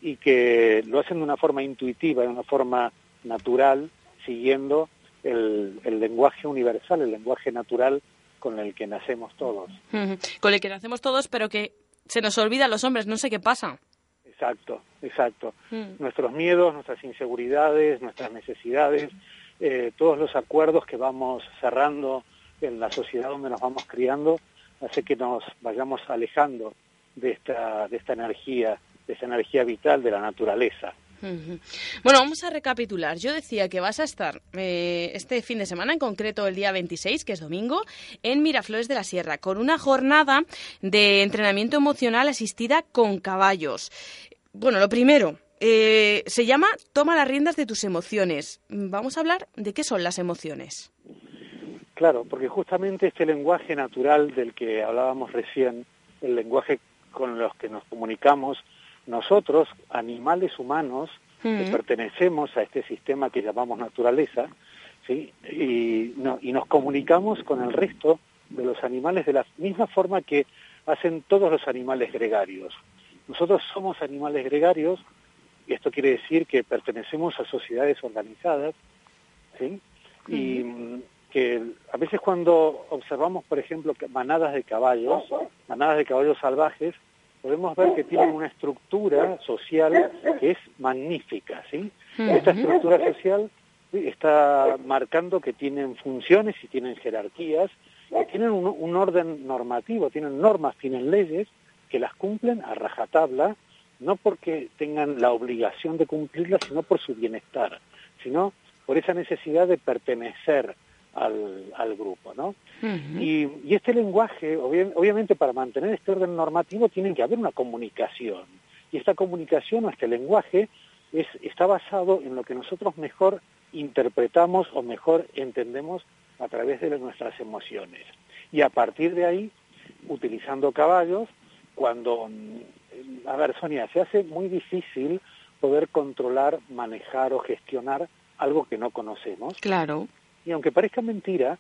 y que lo hacen de una forma intuitiva, de una forma natural, siguiendo el, el lenguaje universal, el lenguaje natural con el que nacemos todos. Con el que nacemos todos, pero que se nos olvida a los hombres, no sé qué pasa. Exacto, exacto. Mm. Nuestros miedos, nuestras inseguridades, nuestras necesidades, eh, todos los acuerdos que vamos cerrando en la sociedad donde nos vamos criando, hace que nos vayamos alejando de esta, de esta energía, de esta energía vital de la naturaleza. Bueno, vamos a recapitular. Yo decía que vas a estar eh, este fin de semana, en concreto el día 26, que es domingo, en Miraflores de la Sierra, con una jornada de entrenamiento emocional asistida con caballos. Bueno, lo primero, eh, se llama Toma las riendas de tus emociones. Vamos a hablar de qué son las emociones. Claro, porque justamente este lenguaje natural del que hablábamos recién, el lenguaje con los que nos comunicamos, nosotros, animales humanos, que Mm. pertenecemos a este sistema que llamamos naturaleza, ¿sí? y, no- y nos comunicamos con el resto de los animales de la misma forma que hacen todos los animales gregarios. Nosotros somos animales gregarios, y esto quiere decir que pertenecemos a sociedades organizadas, ¿sí? y que a veces cuando observamos, por ejemplo, manadas de caballos, manadas de caballos salvajes, podemos ver que tienen una estructura social que es magnífica, ¿sí? Esta estructura social está marcando que tienen funciones y tienen jerarquías, y tienen un, un orden normativo, tienen normas, tienen leyes que las cumplen a rajatabla, no porque tengan la obligación de cumplirlas, sino por su bienestar, sino por esa necesidad de pertenecer al, al grupo, ¿no? Y, y este lenguaje, obvi- obviamente para mantener este orden normativo tiene que haber una comunicación. Y esta comunicación o este lenguaje es, está basado en lo que nosotros mejor interpretamos o mejor entendemos a través de nuestras emociones. Y a partir de ahí, utilizando caballos, cuando, mm, a ver, Sonia, se hace muy difícil poder controlar, manejar o gestionar algo que no conocemos. Claro. Y aunque parezca mentira,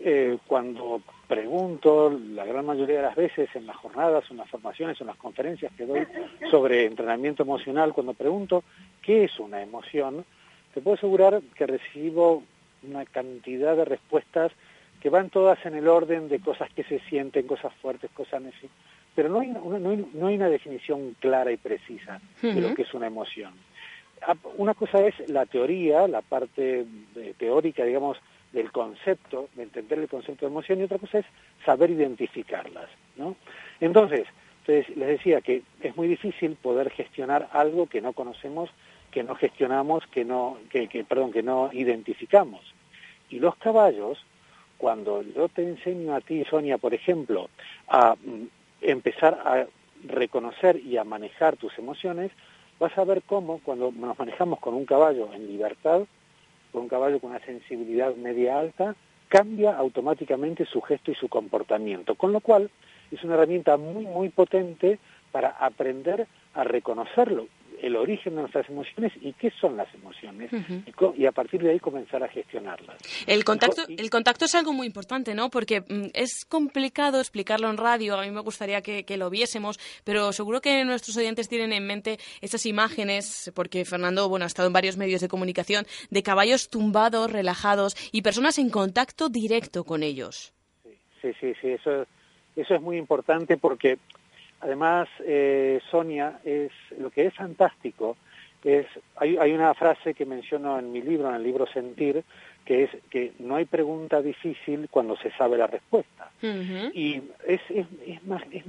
eh, cuando pregunto, la gran mayoría de las veces en las jornadas, en las formaciones, en las conferencias que doy sobre entrenamiento emocional, cuando pregunto qué es una emoción, te puedo asegurar que recibo una cantidad de respuestas que van todas en el orden de cosas que se sienten, cosas fuertes, cosas así. Pero no hay, una, no hay, no hay una definición clara y precisa de lo que es una emoción. Ah, Una cosa es la teoría, la parte eh, teórica, digamos, del concepto, de entender el concepto de emoción, y otra cosa es saber identificarlas, ¿no? Entonces, entonces, les decía que es muy difícil poder gestionar algo que no conocemos, que no gestionamos, que no, que, que, perdón, que no identificamos. Y los caballos, cuando yo te enseño a ti, Sonia, por ejemplo, a mm, empezar a reconocer y a manejar tus emociones, vas a ver cómo cuando nos manejamos con un caballo en libertad, con un caballo con una sensibilidad media alta, cambia automáticamente su gesto y su comportamiento. Con lo cual, es una herramienta muy, muy potente para aprender a reconocerlo, el origen de nuestras emociones y qué son las emociones, Ujú. y, co- y a partir de ahí comenzar a gestionarlas. El contacto, el contacto es algo muy importante, ¿no? Porque mm, es complicado explicarlo en radio, a mí me gustaría que, que lo viésemos, pero seguro que nuestros oyentes tienen en mente esas imágenes, porque Fernando, bueno, ha estado en varios medios de comunicación, de caballos tumbados, relajados y personas en contacto directo con ellos. Sí, sí, sí, eso, eso es muy importante porque además, eh, Sonia, es lo que es fantástico es, hay, hay una frase que menciono en mi libro, en el libro Sentir, que es que no hay pregunta difícil cuando se sabe la respuesta. Y es, es, es, más, es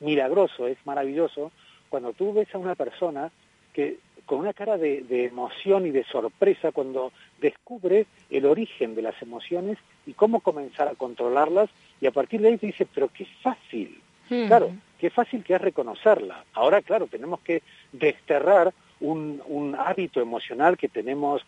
milagroso, es maravilloso cuando tú ves a una persona que con una cara de, de emoción y de sorpresa cuando descubre el origen de las emociones y cómo comenzar a controlarlas y a partir de ahí te dice, pero qué fácil. Claro, qué fácil que es reconocerla. Ahora, claro, tenemos que desterrar un, un hábito emocional que tenemos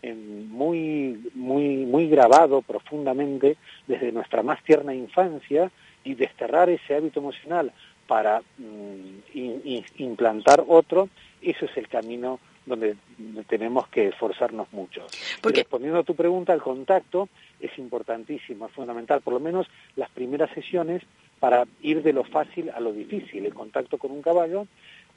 en muy, muy, muy grabado profundamente desde nuestra más tierna infancia y desterrar ese hábito emocional para mm, in- in- implantar otro, eso es el camino donde tenemos que esforzarnos mucho. Y respondiendo a tu pregunta, el contacto es importantísimo, es fundamental, por lo menos las primeras sesiones para ir de lo fácil a lo difícil. El contacto con un caballo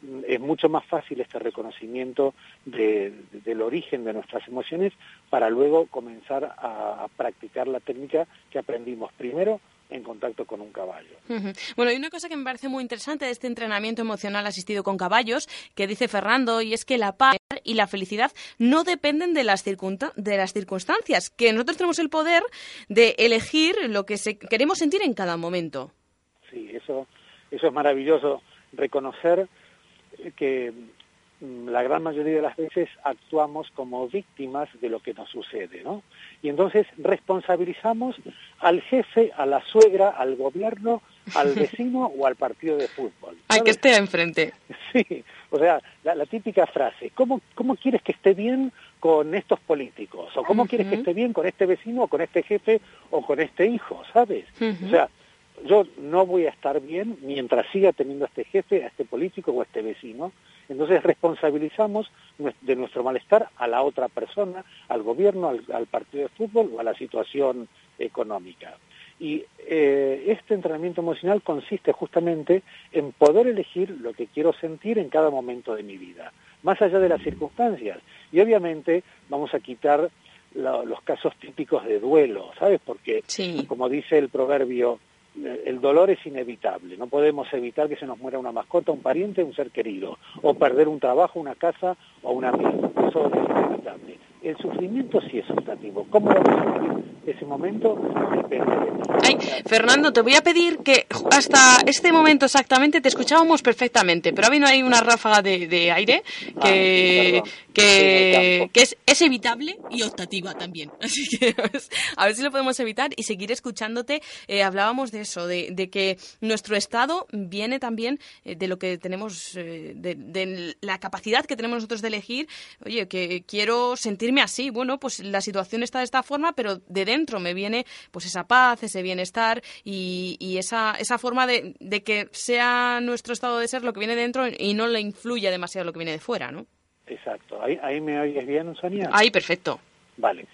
mm, es mucho más fácil este reconocimiento de- de- del origen de nuestras emociones para luego comenzar a, practicar la técnica que aprendimos primero en contacto con un caballo. Bueno, hay una cosa que me parece muy interesante de este entrenamiento emocional asistido con caballos, que dice Fernando, y es que la paz y la felicidad no dependen de las, de las circunstancias, que nosotros tenemos el poder de elegir lo que se- queremos sentir en cada momento. Sí, eso, eso es maravilloso, reconocer que mm, la gran mayoría de las veces actuamos como víctimas de lo que nos sucede, ¿no? Y entonces responsabilizamos al jefe, a la suegra, al gobierno, al vecino o al partido de fútbol. Hay que esté enfrente. Sí, o sea, la, la típica frase, ¿cómo, ¿cómo quieres que esté bien con estos políticos? ¿O cómo quieres que esté bien con este vecino o con este jefe o con este hijo? ¿Sabes? O sea, yo no voy a estar bien mientras siga teniendo a este jefe, a este político o a este vecino. Entonces responsabilizamos de nuestro malestar a la otra persona, al gobierno, al, al partido de fútbol o a la situación económica. Y eh, este entrenamiento emocional consiste justamente en poder elegir lo que quiero sentir en cada momento de mi vida, más allá de las circunstancias. Y obviamente vamos a quitar lo- los casos típicos de duelo, ¿sabes? Porque, como dice el proverbio, el dolor es inevitable. No podemos evitar que se nos muera una mascota, un pariente, un ser querido, o perder un trabajo, una casa o un amigo. Eso es inevitable. El sufrimiento sí es optativo. ¿Cómo vamos a ese momento? Depende de mí. Ay, Fernando, te voy a pedir que hasta este momento exactamente te escuchábamos perfectamente, pero ha habido ahí una ráfaga de, de aire que, que, que es, es evitable y optativa también. Así que a ver si lo podemos evitar y seguir escuchándote. Eh, hablábamos de eso, de, de que nuestro estado viene también eh, de lo que tenemos, eh, de, de la capacidad que tenemos nosotros de elegir. Oye, que quiero sentirme así. Bueno, pues la situación está de esta forma, pero de dentro me viene pues esa paz, ese bienestar y, y esa, esa forma de, de que sea nuestro estado de ser lo que viene dentro y no le influya demasiado lo que viene de fuera, ¿no? Exacto. ¿Ahí, ahí me oyes bien, Sonia? Ahí, perfecto. Vale.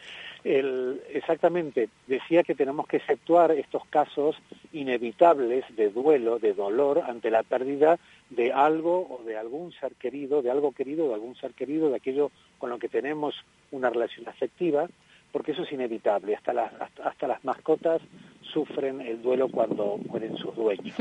El- exactamente. Decía que tenemos que exceptuar estos casos inevitables de duelo, de dolor ante la pérdida de algo o de algún ser querido, de algo querido, de algún ser querido, de aquello con lo que tenemos una relación afectiva, porque eso es inevitable. Hasta las, hasta, hasta las mascotas sufren el duelo cuando mueren sus dueños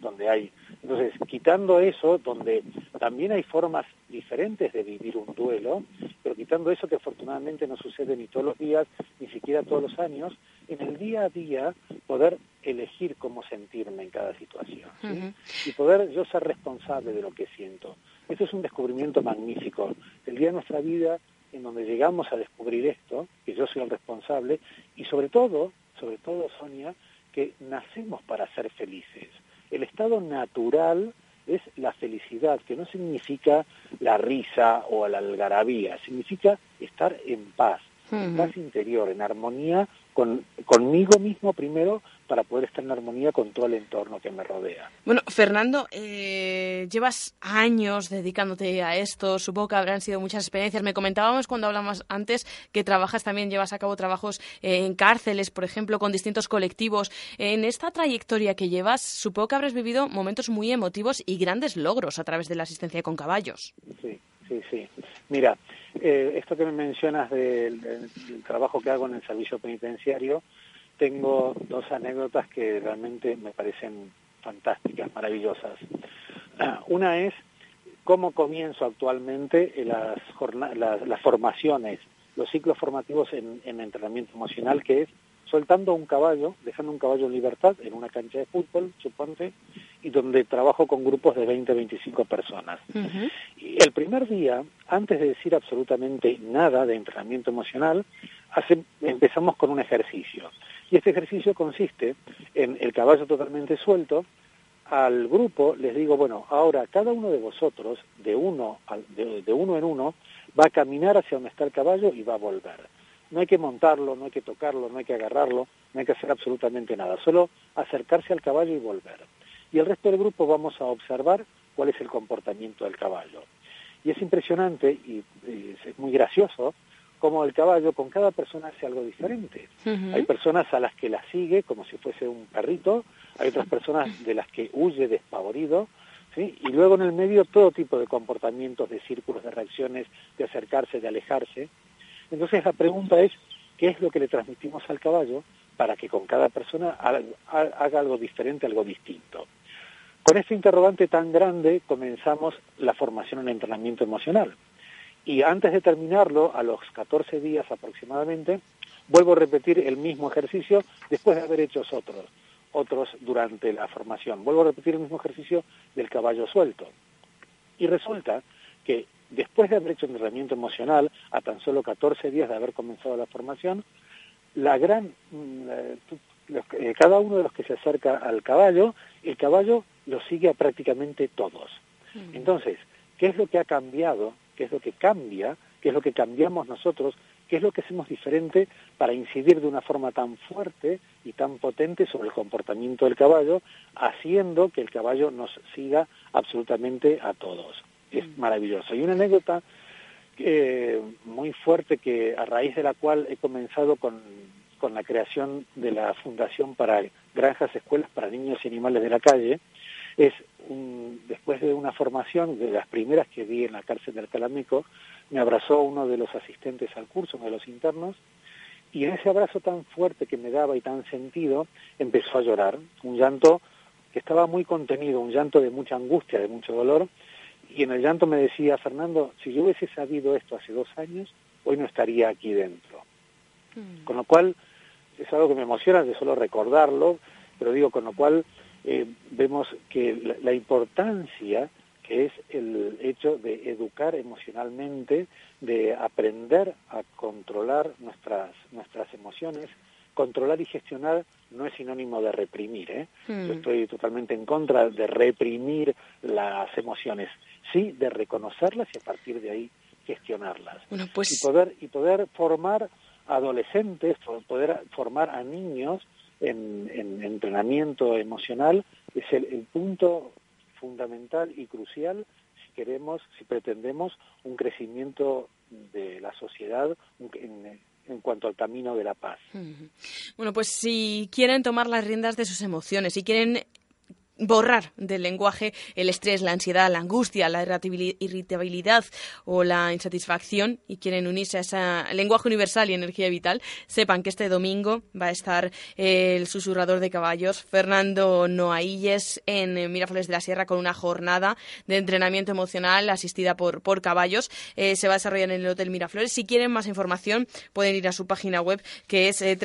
donde hay entonces quitando eso donde también hay formas diferentes de vivir un duelo pero quitando eso que afortunadamente no sucede ni todos los días ni siquiera todos los años en el día a día poder elegir cómo sentirme en cada situación ¿sí? y poder yo ser responsable de lo que siento. Esto es un descubrimiento magnífico. El día de nuestra vida en donde llegamos a descubrir esto que yo soy el responsable y sobre todo sobre todo Sonia que nacemos para ser felices. El estado natural es la felicidad, que no significa la risa o la algarabía, significa estar en paz, en paz interior, en armonía con, conmigo mismo primero para poder estar en armonía con todo el entorno que me rodea. Bueno, Fernando, eh, llevas años dedicándote a esto, supongo que habrán sido muchas experiencias. Me comentábamos cuando hablamos antes que trabajas también, llevas a cabo trabajos eh, en cárceles, por ejemplo, con distintos colectivos. En esta trayectoria que llevas, supongo que habrás vivido momentos muy emotivos y grandes logros a través de la asistencia con caballos. Sí, sí, sí. Mira, eh, esto que me mencionas del, trabajo que hago en el servicio penitenciario, tengo dos anécdotas que realmente me parecen fantásticas, maravillosas. Una es cómo comienzo actualmente en las, las, las formaciones, los ciclos formativos en entrenamiento emocional, que es soltando un caballo, dejando un caballo en libertad en una cancha de fútbol, suponte, y donde trabajo con grupos de 20, 25 personas. Y el primer día, antes de decir absolutamente nada de entrenamiento emocional, hace- empezamos con un ejercicio. Y este ejercicio consiste en el caballo totalmente suelto. Al grupo les digo, bueno, ahora cada uno de vosotros, de uno, al- de, de uno en uno, va a caminar hacia donde está el caballo y va a volver. No hay que montarlo, no hay que tocarlo, no hay que agarrarlo, no hay que hacer absolutamente nada, solo acercarse al caballo y volver. Y el resto del grupo vamos a observar cuál es el comportamiento del caballo. Y es impresionante y, y es muy gracioso cómo el caballo con cada persona hace algo diferente. Hay personas a las que la sigue como si fuese un perrito, hay otras personas de las que huye despavorido, ¿sí? y luego en el medio todo tipo de comportamientos, de círculos, de reacciones, de acercarse, de alejarse. Entonces la pregunta es, ¿qué es lo que le transmitimos al caballo para que con cada persona haga, algo diferente, algo distinto? Con este interrogante tan grande comenzamos la formación en entrenamiento emocional. Y antes de terminarlo, a los 14 días aproximadamente, vuelvo a repetir el mismo ejercicio después de haber hecho otros, otros durante la formación. Vuelvo a repetir el mismo ejercicio del caballo suelto. Y resulta que después de haber hecho un entrenamiento emocional, a tan solo 14 días de haber comenzado la formación, la gran, mm, eh, cada uno de los que se acerca al caballo, el caballo lo sigue a prácticamente todos. Entonces, ¿qué es lo que ha cambiado? ¿Qué es lo que cambia? ¿Qué es lo que cambiamos nosotros? ¿Qué es lo que hacemos diferente para incidir de una forma tan fuerte y tan potente sobre el comportamiento del caballo, haciendo que el caballo nos siga absolutamente a todos? Es maravilloso. Y una anécdota eh, muy fuerte que a raíz de la cual he comenzado con, con la creación de la Fundación para Granjas Escuelas para Niños y Animales de la Calle, es un, después de una formación de las primeras que vi en la cárcel del Calamico, me abrazó uno de los asistentes al curso, uno de los internos, y en ese abrazo tan fuerte que me daba y tan sentido, empezó a llorar, un llanto que estaba muy contenido, un llanto de mucha angustia, de mucho dolor, y en el llanto me decía, Fernando, si yo hubiese sabido esto hace dos años, hoy no estaría aquí dentro. Mm. Con lo cual, es algo que me emociona de solo recordarlo, pero digo, con lo cual eh, vemos que la, importancia que es el hecho de educar emocionalmente, de aprender a controlar nuestras, nuestras emociones, controlar y gestionar no es sinónimo de reprimir. ¿eh? Hmm. Yo estoy totalmente en contra de reprimir las emociones, sí de reconocerlas y a partir de ahí gestionarlas. Pues y, poder, y poder formar adolescentes, poder formar a niños en, entrenamiento emocional es el, punto fundamental y crucial si queremos, si pretendemos un crecimiento de la sociedad en, en cuanto al camino de la paz. Bueno, pues si quieren tomar las riendas de sus emociones, si quieren borrar del lenguaje el estrés, la ansiedad, la angustia, la irritabilidad o la insatisfacción y quieren unirse a ese lenguaje universal y energía vital, sepan que este domingo va a estar el susurrador de caballos Fernando Noailles en Miraflores de la Sierra con una jornada de entrenamiento emocional asistida por, por caballos. Eh, se va a desarrollar en el Hotel Miraflores. Si quieren más información pueden ir a su página web que es eh,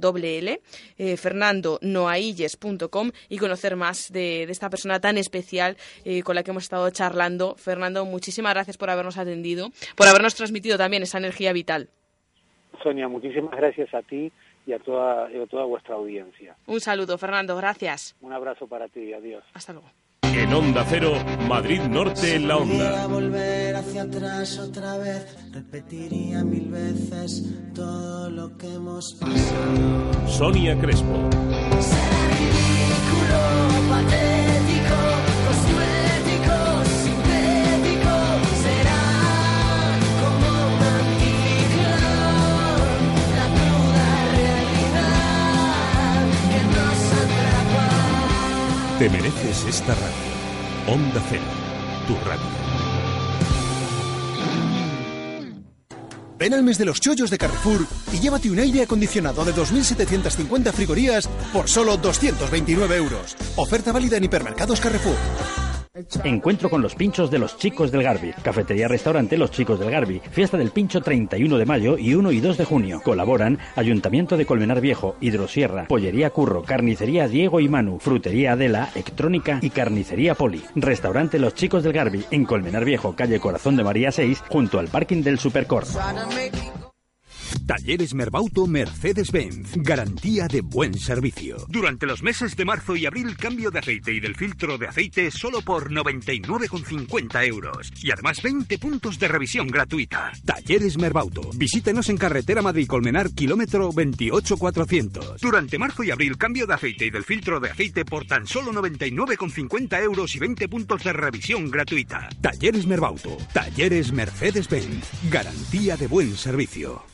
www.fernandonoailles.com doble L, eh, fernandonoailles.com y conocer más de, esta persona tan especial eh, con la que hemos estado charlando. Fernando, muchísimas gracias por habernos atendido, por habernos transmitido también esa energía vital. Sonia, muchísimas gracias a ti y a toda, y a toda vuestra audiencia. Un saludo, Fernando, gracias. Un abrazo para ti, adiós. Hasta luego. En Onda Cero, Madrid Norte en la Onda. volver hacia atrás otra vez, repetiría mil veces todo lo que hemos pasado. Sonia Crespo. Será ridículo, patético, cosmético, Te mereces esta radio. Onda Cero, tu radio. Ven al mes de los chollos de Carrefour y llévate un aire acondicionado de 2.750 frigorías por solo 229 euros. Oferta válida en hipermercados Carrefour. Encuentro con los pinchos de los chicos del Garbi. Cafetería Restaurante Los Chicos del Garbi. Fiesta del Pincho 31 de mayo y 1 y 2 de junio. Colaboran Ayuntamiento de Colmenar Viejo, Hidrosierra, Pollería Curro, Carnicería Diego y Manu, Frutería Adela, Electrónica y Carnicería Poli. Restaurante Los Chicos del Garbi en Colmenar Viejo, calle Corazón de María 6, junto al parking del Supercor. Talleres Merbauto Mercedes-Benz. Garantía de buen servicio. Durante los meses de marzo y abril, cambio de aceite y del filtro de aceite solo por 99,50 euros. Y además 20 puntos de revisión gratuita. Talleres Merbauto. Visítenos en carretera Madrid-Colmenar, kilómetro 28400. Durante marzo y abril, cambio de aceite y del filtro de aceite por tan solo 99,50 euros y 20 puntos de revisión gratuita. Talleres Merbauto. Talleres Mercedes-Benz. Garantía de buen servicio.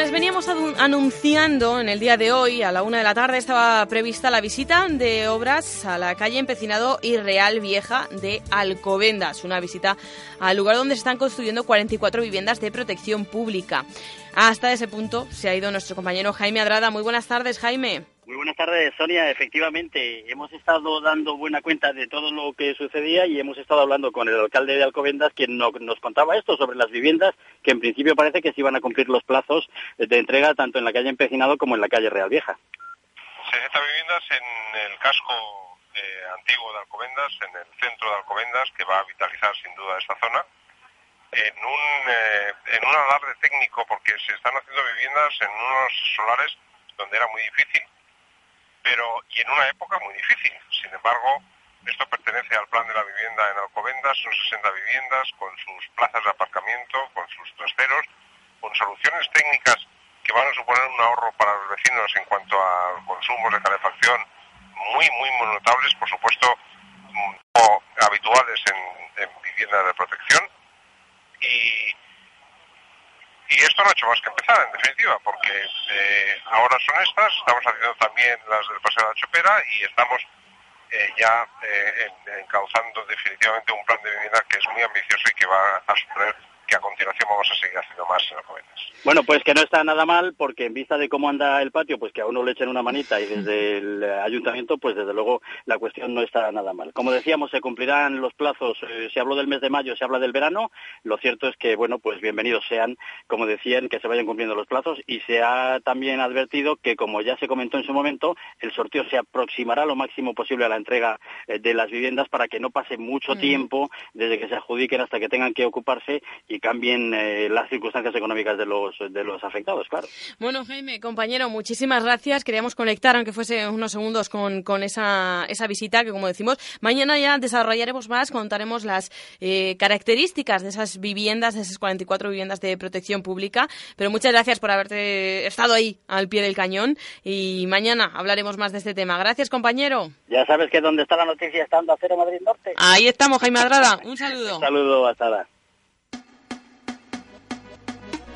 Les veníamos anunciando en el día de hoy, a la una de la tarde, estaba prevista la visita de obras a la calle Empecinado y Real Vieja de Alcobendas, una visita al lugar donde se están construyendo 44 viviendas de protección pública. Hasta ese punto se ha ido nuestro compañero Jaime Adrada. Muy buenas tardes, Jaime. Muy buenas tardes, Sonia. Efectivamente, hemos estado dando buena cuenta de todo lo que sucedía y hemos estado hablando con el alcalde de Alcobendas, quien nos contaba esto sobre las viviendas, que en principio parece que se iban a cumplir los plazos de entrega tanto en la calle Empecinado como en la calle Real Vieja. 60 viviendas en el casco eh, antiguo de Alcobendas, en el centro de Alcobendas, que va a vitalizar sin duda esta zona en un, eh, en un alarde técnico porque se están haciendo viviendas en unos solares donde era muy difícil, pero y en una época muy difícil. Sin embargo, esto pertenece al plan de la vivienda en Alcobendas, son 60 viviendas con sus plazas de aparcamiento, con sus trasteros, con soluciones técnicas que van a suponer un ahorro para los vecinos en cuanto a consumos de calefacción muy, muy, notables, por supuesto, mm, habituales en, en viviendas de protección y, y esto no ha hecho más que empezar, en definitiva, porque eh, ahora son estas, estamos haciendo también las del Paseo de la Chopera y estamos eh, ya eh, encauzando definitivamente un plan de vivienda que es muy ambicioso y que va a suponer que a continuación vamos a seguir haciendo más en Alcobendas. Bueno, pues que no está nada mal, porque en vista de cómo anda el patio, pues que a uno le echen una manita y desde el ayuntamiento, pues desde luego la cuestión no está nada mal. Como decíamos, se cumplirán los plazos, eh, se habló del mes de mayo, se habla del verano, lo cierto es que, bueno, pues bienvenidos sean, como decían, que se vayan cumpliendo los plazos y se ha también advertido que, como ya se comentó en su momento, el sorteo se aproximará lo máximo posible a la entrega eh, de las viviendas para que no pase mucho mm. tiempo desde que se adjudiquen hasta que tengan que ocuparse y cambien eh, las circunstancias económicas de los, de los afectados, claro. Bueno, Jaime, compañero, muchísimas gracias. Queríamos conectar, aunque fuese unos segundos, con, con esa, esa visita que, como decimos, mañana ya desarrollaremos más, contaremos las eh, características de esas viviendas, de esas 44 viviendas de protección pública. Pero muchas gracias por haberte estado ahí al pie del cañón y mañana hablaremos más de este tema. Gracias, compañero. Ya sabes que donde está la noticia está a Cero Madrid Norte. Ahí estamos, Jaime Adrada. Un saludo. Un saludo, hasta ahora.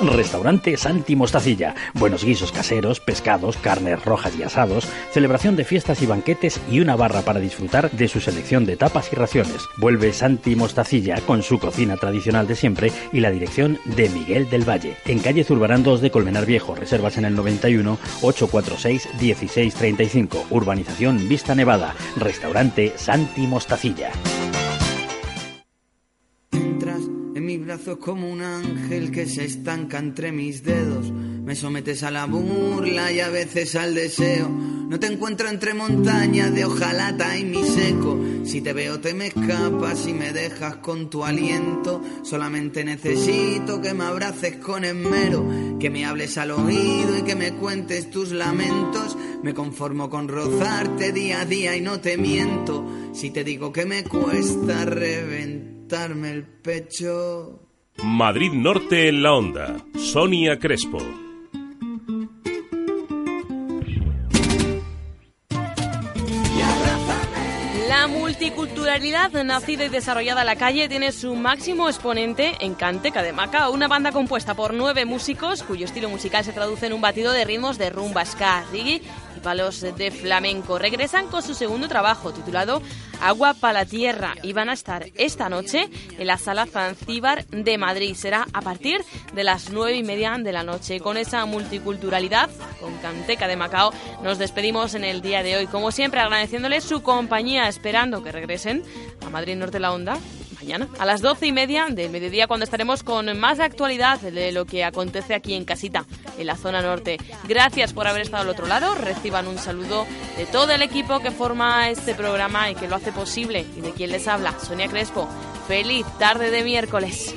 Restaurante Santi Mostacilla. Buenos guisos caseros, pescados, carnes rojas y asados, celebración de fiestas y banquetes y una barra para disfrutar de su selección de tapas y raciones. Vuelve Santi Mostacilla con su cocina tradicional de siempre y la dirección de Miguel del Valle. En calle Zurbarán 2 de Colmenar Viejo. Reservas en el 91 846 1635. Urbanización Vista Nevada. Restaurante Santi Mostacilla como un ángel que se estanca entre mis dedos. Me sometes a la burla y a veces al deseo. No te encuentro entre montañas de hojalata y mi seco. Si te veo te me escapas y me dejas con tu aliento. Solamente necesito que me abraces con esmero, que me hables al oído y que me cuentes tus lamentos. Me conformo con rozarte día a día y no te miento. Si te digo que me cuesta reventar el pecho. Madrid Norte en la onda. Sonia Crespo. La multiculturalidad nacida y desarrollada en la calle tiene su máximo exponente en Canteca de Maca, una banda compuesta por nueve músicos cuyo estilo musical se traduce en un batido de ritmos de rumba, ska, reggae y palos de flamenco. Regresan con su segundo trabajo titulado Agua para la Tierra y van a estar esta noche en la sala Zanzíbar de Madrid. Será a partir de las nueve y media de la noche. Con esa multiculturalidad, con Canteca de Macao, nos despedimos en el día de hoy. Como siempre, agradeciéndoles su compañía, esperando que regresen a Madrid Norte la Onda mañana a las doce y media del mediodía cuando estaremos con más actualidad de lo que acontece aquí en casita, en la zona norte. Gracias por haber estado al otro lado. Reciban un saludo de todo el equipo que forma este programa y que lo posible y de quien les habla, Sonia Crespo. Feliz tarde de miércoles.